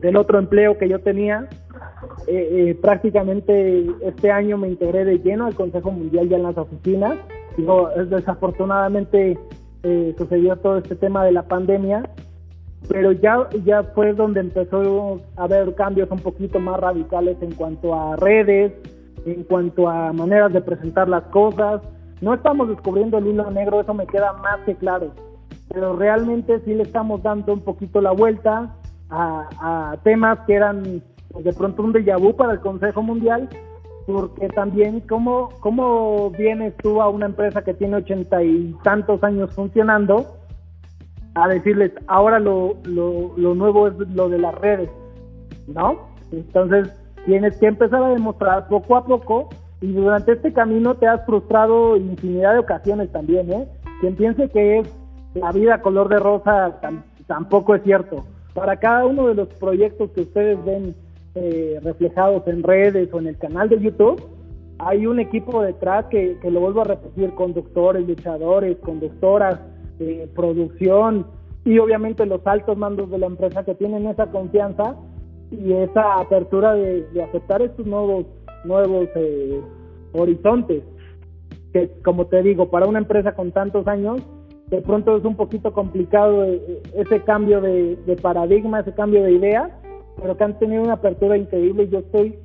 del otro empleo que yo tenía. Eh, eh, prácticamente este año me integré de lleno al Consejo Mundial ya en las oficinas. Digo, desafortunadamente eh, sucedió todo este tema de la pandemia, pero ya, ya fue donde empezó a haber cambios un poquito más radicales en cuanto a redes, en cuanto a maneras de presentar las cosas, no estamos descubriendo el hilo negro, eso me queda más que claro, pero realmente sí le estamos dando un poquito la vuelta a, temas que eran pues, de pronto un déjà vu para el Consejo Mundial, porque también cómo, cómo vienes tú a una empresa que tiene ochenta y tantos años funcionando a decirles ahora lo, lo, lo nuevo es lo de las redes, ¿no? Entonces tienes que empezar a demostrar poco a poco y durante este camino te has frustrado infinidad de ocasiones también, ¿eh? Quien piense que es la vida color de rosa tampoco es cierto. Para cada uno de los proyectos que ustedes ven eh, reflejados en redes o en el canal de YouTube, hay un equipo detrás que, que lo vuelvo a repetir, conductores, luchadores, conductoras, eh, producción y obviamente los altos mandos de la empresa que tienen esa confianza y esa apertura de, de aceptar estos nuevos nuevos eh, horizontes, que como te digo, para una empresa con tantos años, de pronto es un poquito complicado eh, ese cambio de, paradigma, ese cambio de idea, pero que han tenido una apertura increíble y yo estoy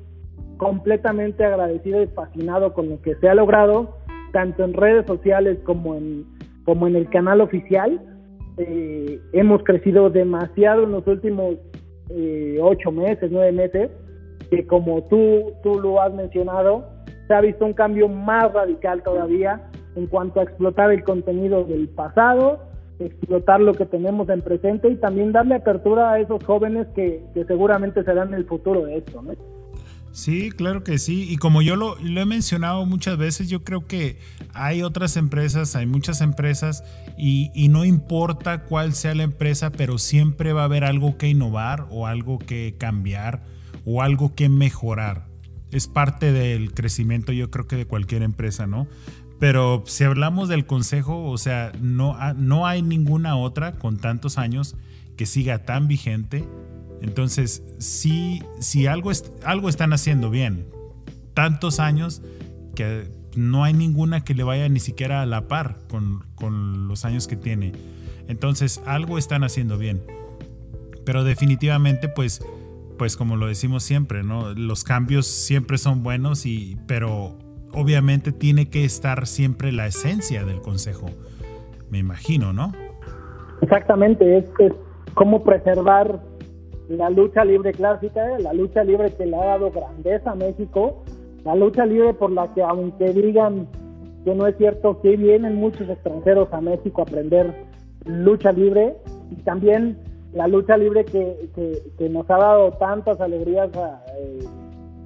completamente agradecido y fascinado con lo que se ha logrado, tanto en redes sociales como en, como en el canal oficial. Eh, hemos crecido demasiado en los últimos ocho meses, nueve meses, que como tú, tú lo has mencionado, se ha visto un cambio más radical todavía en cuanto a explotar el contenido del pasado, explotar lo que tenemos en presente y también darle apertura a esos jóvenes que, seguramente serán el futuro de esto, ¿no? Sí, claro que sí. Y como yo lo, lo, he mencionado muchas veces, yo creo que hay otras empresas, hay muchas empresas y, y, no importa cuál sea la empresa, pero siempre va a haber algo que innovar o algo que cambiar o algo que mejorar. Es parte del crecimiento yo creo que de cualquier empresa, ¿no? Pero si hablamos del consejo, o sea, no, no hay ninguna otra con tantos años que siga tan vigente. Entonces, si, si algo, algo están haciendo bien, tantos años que no hay ninguna que le vaya ni siquiera a la par con, con los años que tiene. Entonces, algo están haciendo bien. Pero definitivamente, pues, pues como lo decimos siempre, ¿no? Los cambios siempre son buenos y pero obviamente tiene que estar siempre la esencia del consejo. Me imagino, ¿no? Exactamente, es, cómo preservar la lucha libre clásica, la lucha libre que le ha dado grandeza a México, la lucha libre por la que aunque digan que no es cierto, que vienen muchos extranjeros a México a aprender lucha libre y también la lucha libre que, que, nos ha dado tantas alegrías a, eh,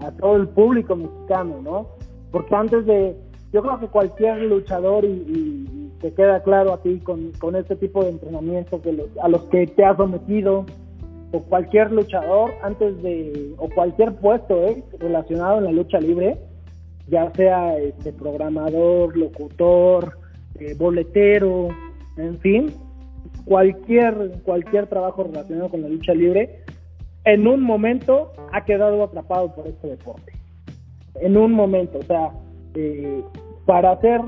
a, todo el público mexicano, ¿no? Porque antes de, yo creo que cualquier luchador, y, y, te queda claro a ti con, con este tipo de entrenamiento que a los que te has sometido, o cualquier luchador antes de, o cualquier puesto ¿eh? relacionado en la lucha libre, ya sea este programador, locutor, eh, boletero, en fin, cualquier, cualquier trabajo relacionado con la lucha libre, en un momento ha quedado atrapado por este deporte. En un momento, o sea, eh, para hacer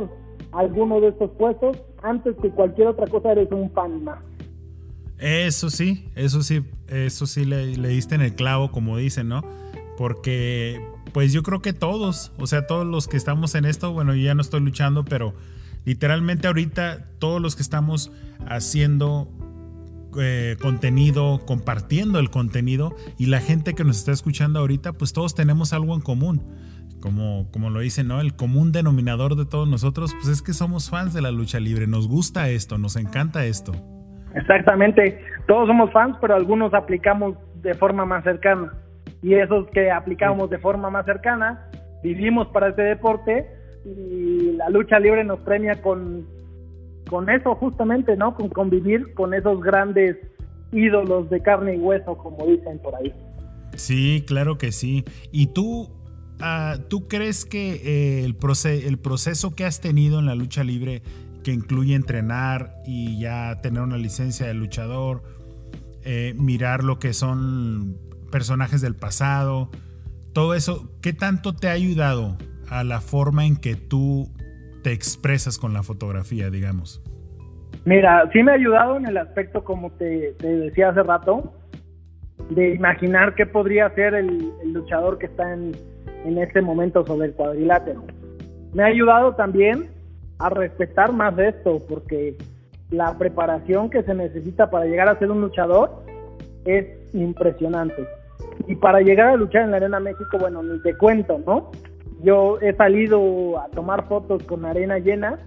alguno de estos puestos, antes que cualquier otra cosa eres un fan más. Eso sí, eso sí, eso sí le, le diste en el clavo, como dicen, ¿no? Porque, pues yo creo que todos, o sea, todos los que estamos en esto, bueno, yo ya no estoy luchando, pero literalmente ahorita todos los que estamos haciendo eh, contenido, compartiendo el contenido y la gente que nos está escuchando ahorita, pues todos tenemos algo en común. Como, como lo dicen, ¿no? El común denominador de todos nosotros, pues es que somos fans de la lucha libre, nos gusta esto, nos encanta esto. Exactamente, todos somos fans, pero algunos aplicamos de forma más cercana. Y esos que aplicamos de forma más cercana, vivimos para este deporte y la lucha libre nos premia con, con eso justamente, ¿no? Con convivir con esos grandes ídolos de carne y hueso, como dicen por ahí. Sí, claro que sí. ¿Y tú, uh, tú crees que eh, el, el proceso que has tenido en la lucha libre, que incluye entrenar y ya tener una licencia de luchador, eh, mirar lo que son personajes del pasado, todo eso, ¿qué tanto te ha ayudado a la forma en que tú te expresas con la fotografía, digamos? Mira, sí me ha ayudado en el aspecto, como te, decía hace rato, de imaginar qué podría ser el, luchador que está en, en este momento sobre el cuadrilátero. Me ha ayudado también a respetar más esto, porque la preparación que se necesita para llegar a ser un luchador es impresionante. Y para llegar a luchar en la Arena México, bueno, ni te cuento, ¿no? Yo he salido a tomar fotos con arena llena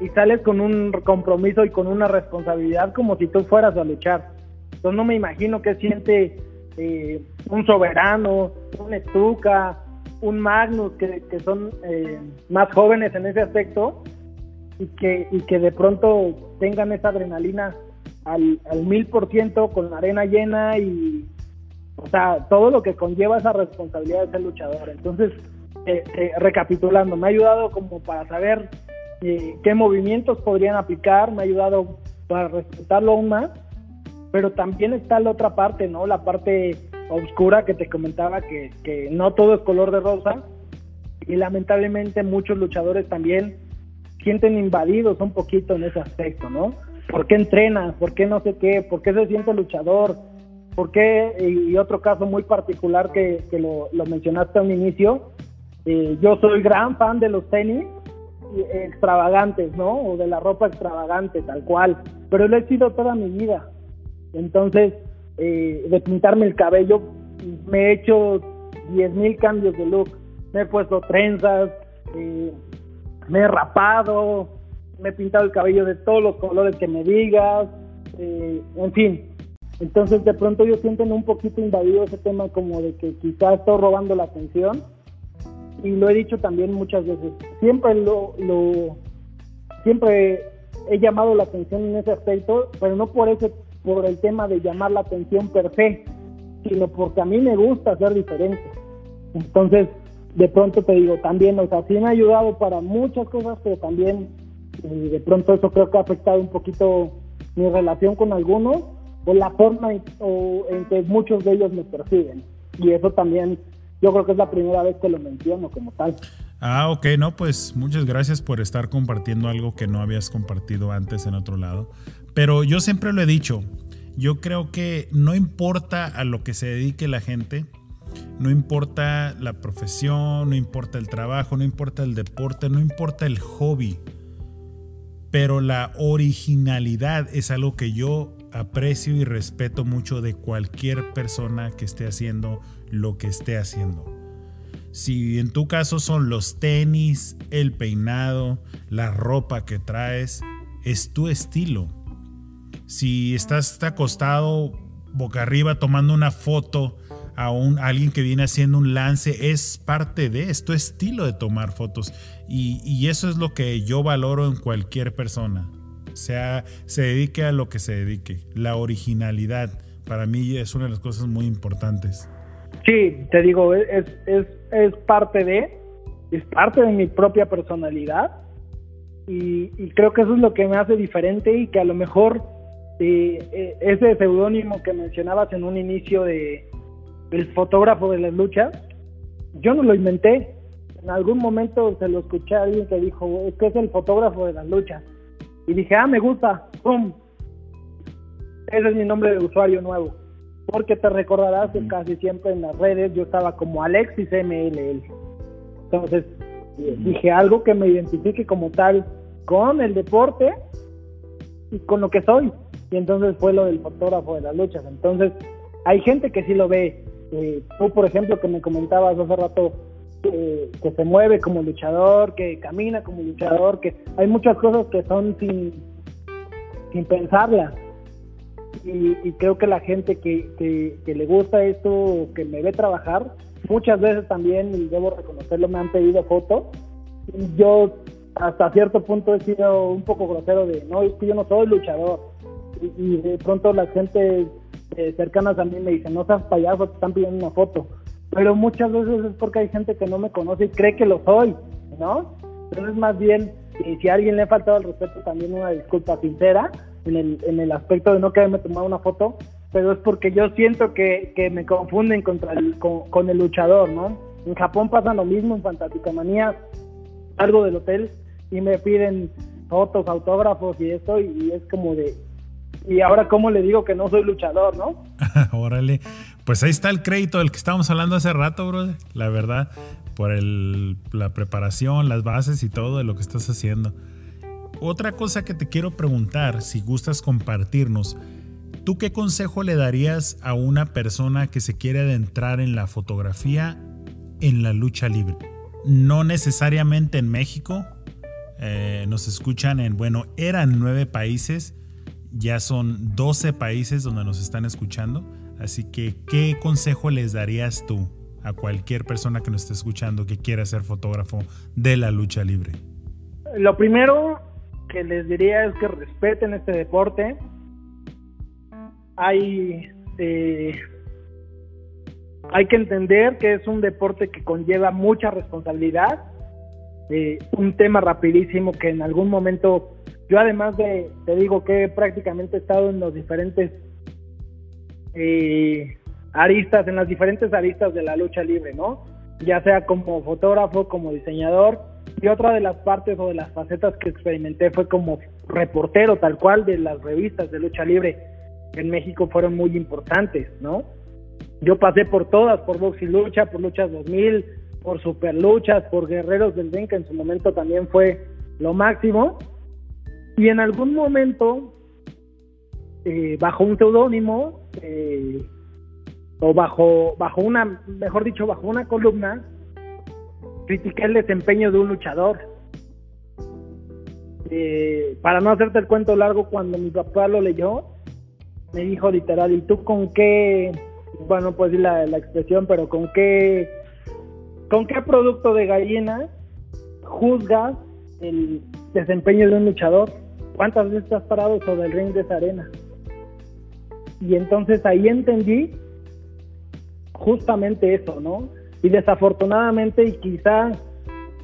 y sales con un compromiso y con una responsabilidad como si tú fueras a luchar. Entonces no me imagino qué siente eh, un soberano, un estuca, un Magnus, que, son eh, más jóvenes en ese aspecto y que, y que de pronto tengan esa adrenalina al, al mil por ciento con la arena llena y, o sea, todo lo que conlleva esa responsabilidad de ser luchador. Entonces, eh, eh, recapitulando, me ha ayudado como para saber eh, qué movimientos podrían aplicar, me ha ayudado para respetarlo aún más, pero también está la otra parte, ¿no? La parte oscura que te comentaba que, que no todo es color de rosa y lamentablemente muchos luchadores también sienten invadidos un poquito en ese aspecto, ¿no? ¿Por qué entrenas? ¿Por qué no sé qué? ¿Por qué se siente luchador? ¿Por qué? Y otro caso muy particular que, que lo, lo mencionaste a un inicio, eh, yo soy gran fan de los tenis extravagantes, ¿no? O de la ropa extravagante, tal cual. Pero lo he sido toda mi vida. Entonces, eh, de pintarme el cabello, me he hecho 10.000 cambios de look. Me he puesto trenzas, eh, me he rapado, me he pintado el cabello de todos los colores que me digas, en fin. Entonces, de pronto yo siento un poquito invadido ese tema como de que quizás estoy robando la atención y lo he dicho también muchas veces, siempre lo, lo siempre he llamado la atención en ese aspecto, pero no por ese por el tema de llamar la atención per se, sino porque a mí me gusta ser diferente. Entonces, de pronto te digo, también, o sea, sí me ha ayudado para muchas cosas, pero también eh, de pronto eso creo que ha afectado un poquito mi relación con algunos o la forma en, o en que muchos de ellos me perciben. Y eso también yo creo que es la primera vez que lo menciono como tal. Ah, ok, no, pues muchas gracias por estar compartiendo algo que no habías compartido antes en otro lado. Pero yo siempre lo he dicho, yo creo que no importa a lo que se dedique la gente, no importa la profesión, no importa el trabajo, no importa el deporte, no importa el hobby, pero la originalidad es algo que yo aprecio y respeto mucho de cualquier persona que esté haciendo lo que esté haciendo. Si en tu caso son los tenis, el peinado, la ropa que traes, es tu estilo. Si estás acostado boca arriba tomando una foto a, un, alguien que viene haciendo un lance, es parte de, es tu estilo de tomar fotos. Y, y eso es lo que yo valoro en cualquier persona sea, se dedique a lo que se dedique. La originalidad para mí es una de las cosas muy importantes. Sí, te digo, es, es, es parte de, es parte de mi propia personalidad y, creo que eso es lo que me hace diferente y que a lo mejor eh, eh, ese seudónimo que mencionabas en un inicio de el fotógrafo de las luchas, yo no lo inventé. En algún momento se lo escuché a alguien que dijo, es que es el fotógrafo de las luchas. Y dije, ah, me gusta, ¡pum! Ese es mi nombre de usuario nuevo. Porque te recordarás que casi siempre en las redes yo estaba como Alexis MLL. Entonces dije algo que me identifique como tal con el deporte y con lo que soy. Y entonces fue lo del fotógrafo de las luchas. Entonces hay gente que sí lo ve. Eh, tú, por ejemplo, que me comentabas hace rato, que, se mueve como luchador, que camina como luchador, que hay muchas cosas que son sin, sin pensarlas. Y, creo que la gente que, que, le gusta esto, que me ve trabajar, muchas veces también, y debo reconocerlo, me han pedido fotos. Y yo hasta cierto punto he sido un poco grosero de, no, es que yo no soy luchador. Y, de pronto la gente eh, cercanas a mí me dicen, no seas payaso, te están pidiendo una foto pero muchas veces es porque hay gente que no me conoce y cree que lo soy, ¿no? Entonces más bien, eh, si a alguien le ha faltado el respeto, también una disculpa sincera en el, en el aspecto de no quererme tomar una foto, pero es porque yo siento que, que me confunden contra el, con, el luchador, ¿no? En Japón pasa lo mismo, en Fantástica Manía, algo del hotel y me piden fotos, autógrafos y eso, y es como de, y ahora cómo le digo que no soy luchador, ¿no? Órale, pues ahí está el crédito del que estábamos hablando hace rato, bro. La verdad, por el, la preparación, las bases y todo de lo que estás haciendo. Otra cosa que te quiero preguntar, si gustas compartirnos, ¿tú qué consejo le darías a una persona que se quiere adentrar en la fotografía en la lucha libre? No necesariamente en México, eh, nos escuchan en, bueno, eran nueve países, ya son 12 países donde nos están escuchando. Así que, ¿qué consejo les darías tú a cualquier persona que nos esté escuchando que quiera ser fotógrafo de la lucha libre? Lo primero que les diría es que respeten este deporte. Hay, eh, hay que entender que es un deporte que conlleva mucha responsabilidad. Eh, un tema rapidísimo que en algún momento yo además de, te digo que prácticamente he estado en los diferentes eh, aristas, en las diferentes aristas de la lucha libre, ¿no? Ya sea como fotógrafo, como diseñador, y otra de las partes o de las facetas que experimenté fue como reportero tal cual de las revistas de lucha libre en México fueron muy importantes, ¿no? Yo pasé por todas, por Box y Lucha, por Luchas 2000, por Super Luchas, por Guerreros del Den, que en su momento también fue lo máximo. Y en algún momento, eh, bajo un seudónimo, eh, o bajo, bajo una, mejor dicho, bajo una columna, critiqué el desempeño de un luchador. Eh, para no hacerte el cuento largo, cuando mi papá lo leyó, me dijo literal, ¿y tú con qué, bueno, pues la, la expresión, pero con qué, con qué producto de gallina juzgas el desempeño de un luchador? ¿Cuántas veces has parado sobre el ring de esa arena? Y entonces ahí entendí justamente eso, ¿no? Y desafortunadamente, y quizá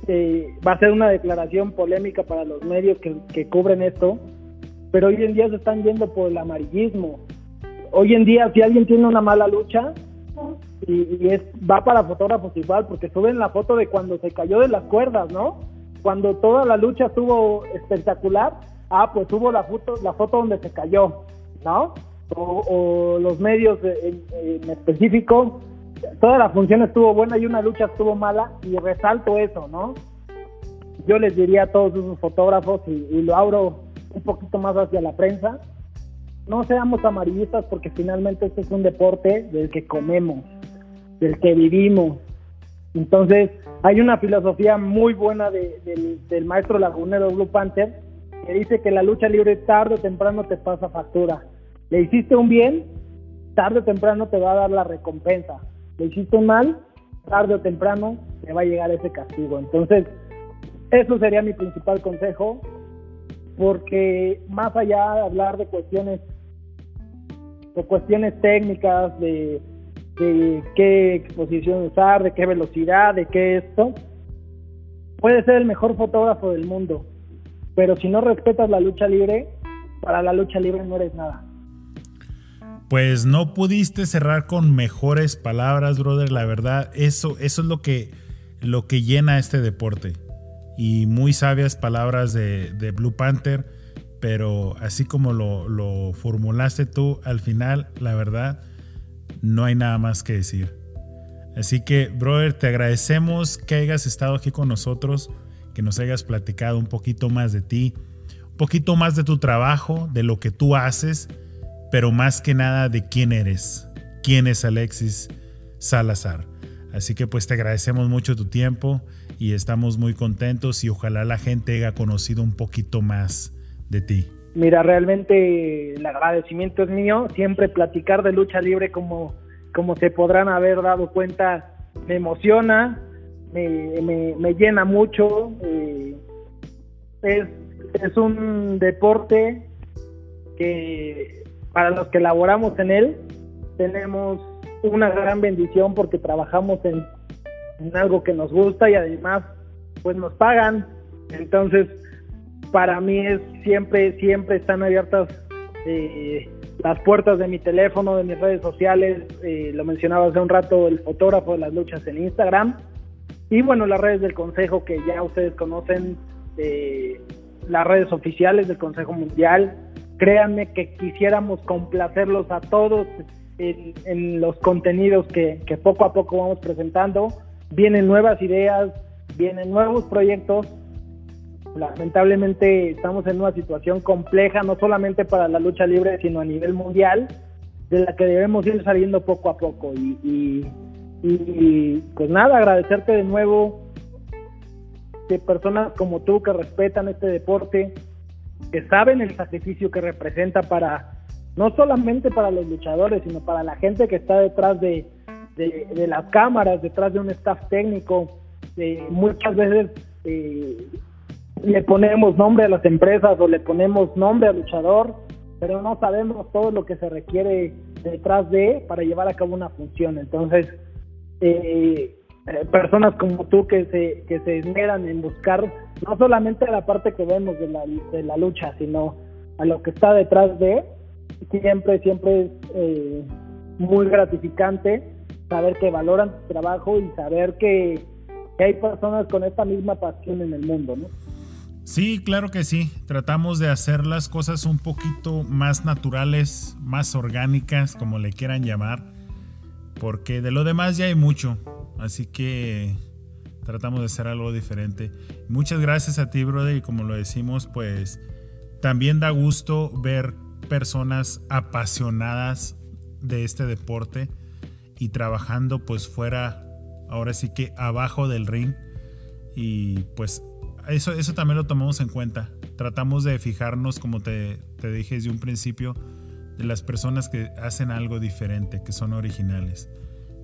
eh, va a ser una declaración polémica para los medios que, cubren esto, pero hoy en día se están yendo por el amarillismo. Hoy en día, si alguien tiene una mala lucha, y, es, va para fotógrafos igual, porque suben la foto de cuando se cayó de las cuerdas, ¿no? Cuando toda la lucha estuvo espectacular, ah, pues hubo la foto, la foto donde se cayó, ¿no? O, los medios en, específico, toda la función estuvo buena y una lucha estuvo mala y resalto eso, ¿no? Yo les diría a todos esos fotógrafos y, lo abro un poquito más hacia la prensa, no seamos amarillistas porque finalmente este es un deporte del que comemos, del que vivimos. Entonces, hay una filosofía muy buena del, del maestro lagunero Blue Panther que dice que la lucha libre tarde o temprano te pasa factura. Le hiciste un bien, tarde o temprano te va a dar la recompensa. Le hiciste mal, tarde o temprano te va a llegar ese castigo. Entonces, eso sería mi principal consejo, porque más allá de hablar de cuestiones de cuestiones técnicas, de, de qué exposición usar, de qué velocidad, de qué esto, puede ser el mejor fotógrafo del mundo, pero si no respetas la lucha libre, para la lucha libre no eres nada. Pues no pudiste cerrar con mejores palabras, brother. La verdad, eso, eso es lo que, llena este deporte. Y muy sabias palabras de, de Blue Panther. Pero así como lo, lo, formulaste tú al final, la verdad, no hay nada más que decir. Así que, brother, te agradecemos que hayas estado aquí con nosotros, que nos hayas platicado un poquito más de ti, un poquito más de tu trabajo, de lo que tú haces pero más que nada de quién eres, quién es Alexis Salazar. Así que pues te agradecemos mucho tu tiempo y estamos muy contentos y ojalá la gente haya conocido un poquito más de ti. Mira, realmente el agradecimiento es mío. Siempre platicar de lucha libre como, como se podrán haber dado cuenta me emociona, me, llena mucho. Eh, es, es un deporte que para los que laboramos en él, tenemos una gran bendición porque trabajamos en, algo que nos gusta y además pues nos pagan. Entonces, para mí es siempre, siempre están abiertas eh, las puertas de mi teléfono, de mis redes sociales. Eh, lo mencionaba hace un rato el fotógrafo de las luchas en Instagram. Y bueno, las redes del Consejo que ya ustedes conocen, eh, las redes oficiales del Consejo Mundial, créanme que quisiéramos complacerlos a todos en, los contenidos que, poco a poco vamos presentando. Vienen nuevas ideas, vienen nuevos proyectos. Lamentablemente estamos en una situación compleja, no solamente para la lucha libre, sino a nivel mundial, de la que debemos ir saliendo poco a poco. Y, y pues nada, agradecerte de nuevo de personas como tú que respetan este deporte, que saben el sacrificio que representa para, no solamente para los luchadores, sino para la gente que está detrás de, de, las cámaras, detrás de un staff técnico. muchas veces eh, le ponemos nombre a las empresas o le ponemos nombre al luchador, pero no sabemos todo lo que se requiere detrás de para llevar a cabo una función. Entonces, eh, eh, personas como tú que se, que se esmeran en buscar no solamente la parte que vemos de la, de la lucha, sino a lo que está detrás de, siempre, siempre es eh, muy gratificante saber que valoran tu trabajo y saber que, que, hay personas con esta misma pasión en el mundo, ¿no? Sí, claro que sí. Tratamos de hacer las cosas un poquito más naturales, más orgánicas, como le quieran llamar, porque de lo demás ya hay mucho. Así que tratamos de hacer algo diferente. Muchas gracias a ti, brother. Y como lo decimos, pues también da gusto ver personas apasionadas de este deporte y trabajando pues fuera, ahora sí que abajo del ring. Y pues eso, eso también lo tomamos en cuenta. Tratamos de fijarnos, como te, te dije desde un principio, de las personas que hacen algo diferente, que son originales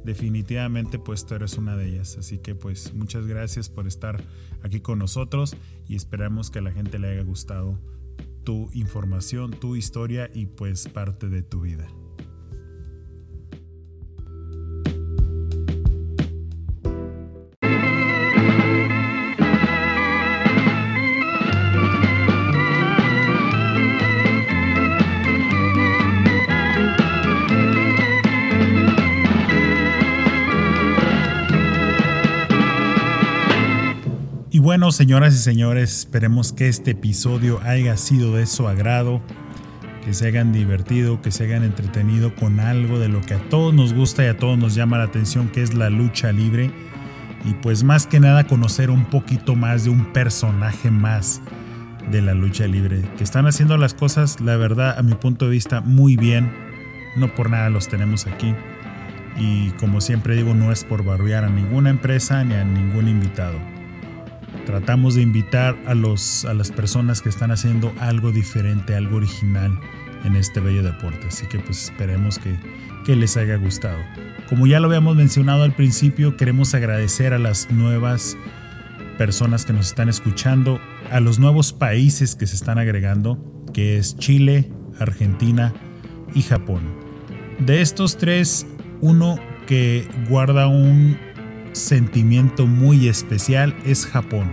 definitivamente pues tú eres una de ellas. Así que pues muchas gracias por estar aquí con nosotros y esperamos que a la gente le haya gustado tu información, tu historia y pues parte de tu vida. Bueno, señoras y señores, esperemos que este episodio haya sido de su agrado, que se hayan divertido, que se hayan entretenido con algo de lo que a todos nos gusta y a todos nos llama la atención, que es la lucha libre. Y pues más que nada conocer un poquito más de un personaje más de la lucha libre, que están haciendo las cosas, la verdad, a mi punto de vista, muy bien. No por nada los tenemos aquí. Y como siempre digo, no es por barbear a ninguna empresa ni a ningún invitado. Tratamos de invitar a, los, a las personas que están haciendo algo diferente, algo original en este bello deporte. Así que pues esperemos que, que les haya gustado. Como ya lo habíamos mencionado al principio, queremos agradecer a las nuevas personas que nos están escuchando, a los nuevos países que se están agregando, que es Chile, Argentina y Japón. De estos tres, uno que guarda un sentimiento muy especial es Japón.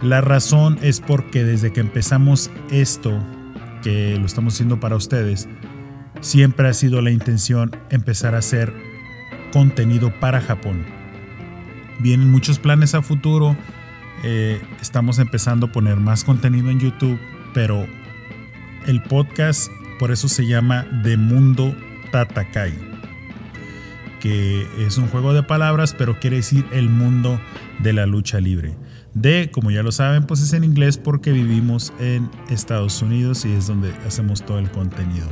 La razón es porque desde que empezamos esto, que lo estamos haciendo para ustedes, siempre ha sido la intención empezar a hacer contenido para Japón. Vienen muchos planes a futuro, eh, estamos empezando a poner más contenido en YouTube, pero el podcast por eso se llama De Mundo Tatakai, que es un juego de palabras, pero quiere decir el mundo de la lucha libre. De, como ya lo saben, pues es en inglés porque vivimos en Estados Unidos y es donde hacemos todo el contenido.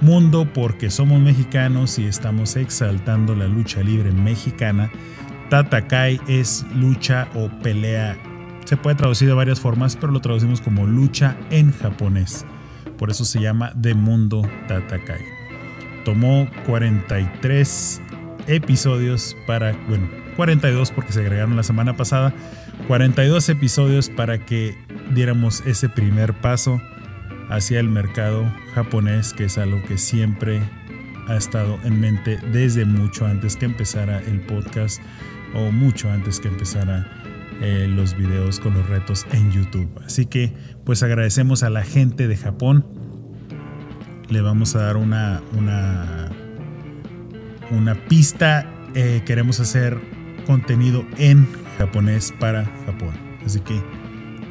Mundo porque somos mexicanos y estamos exaltando la lucha libre mexicana. Tatakai es lucha o pelea. Se puede traducir de varias formas, pero lo traducimos como lucha en japonés. Por eso se llama The Mundo Tatakai. Tomó 43 episodios para, bueno, 42 porque se agregaron la semana pasada, 42 episodios para que diéramos ese primer paso hacia el mercado japonés, que es algo que siempre ha estado en mente desde mucho antes que empezara el podcast o mucho antes que empezara eh, los videos con los retos en YouTube. Así que pues agradecemos a la gente de Japón. Le vamos a dar una, una, una pista. Eh, queremos hacer contenido en japonés para Japón. Así que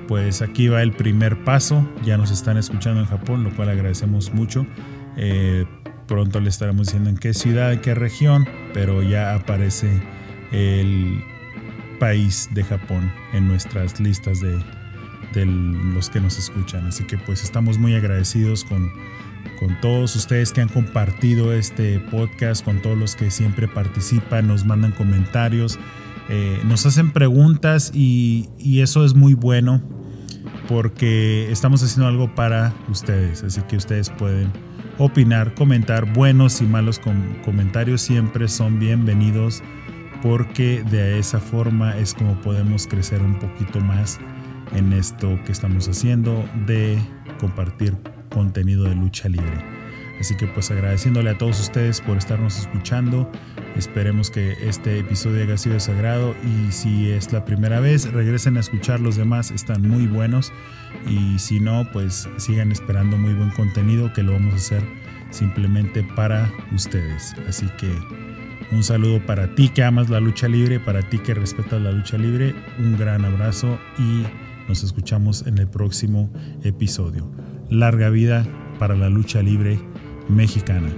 pues aquí va el primer paso. Ya nos están escuchando en Japón, lo cual agradecemos mucho. Eh, pronto le estaremos diciendo en qué ciudad, en qué región, pero ya aparece el país de Japón en nuestras listas de, de los que nos escuchan. Así que pues estamos muy agradecidos con, con todos ustedes que han compartido este podcast, con todos los que siempre participan, nos mandan comentarios, eh, nos hacen preguntas y, eso es muy bueno porque estamos haciendo algo para ustedes. Así que ustedes pueden opinar, comentar, buenos y malos com comentarios siempre son bienvenidos porque de esa forma es como podemos crecer un poquito más en esto que estamos haciendo de compartir contenido de lucha libre. Así que pues agradeciéndole a todos ustedes por estarnos escuchando. Esperemos que este episodio haya sido de sagrado y si es la primera vez regresen a escuchar los demás, están muy buenos y si no pues sigan esperando muy buen contenido que lo vamos a hacer simplemente para ustedes. Así que un saludo para ti que amas la lucha libre, para ti que respetas la lucha libre. Un gran abrazo y nos escuchamos en el próximo episodio. Larga vida para la lucha libre mexicana.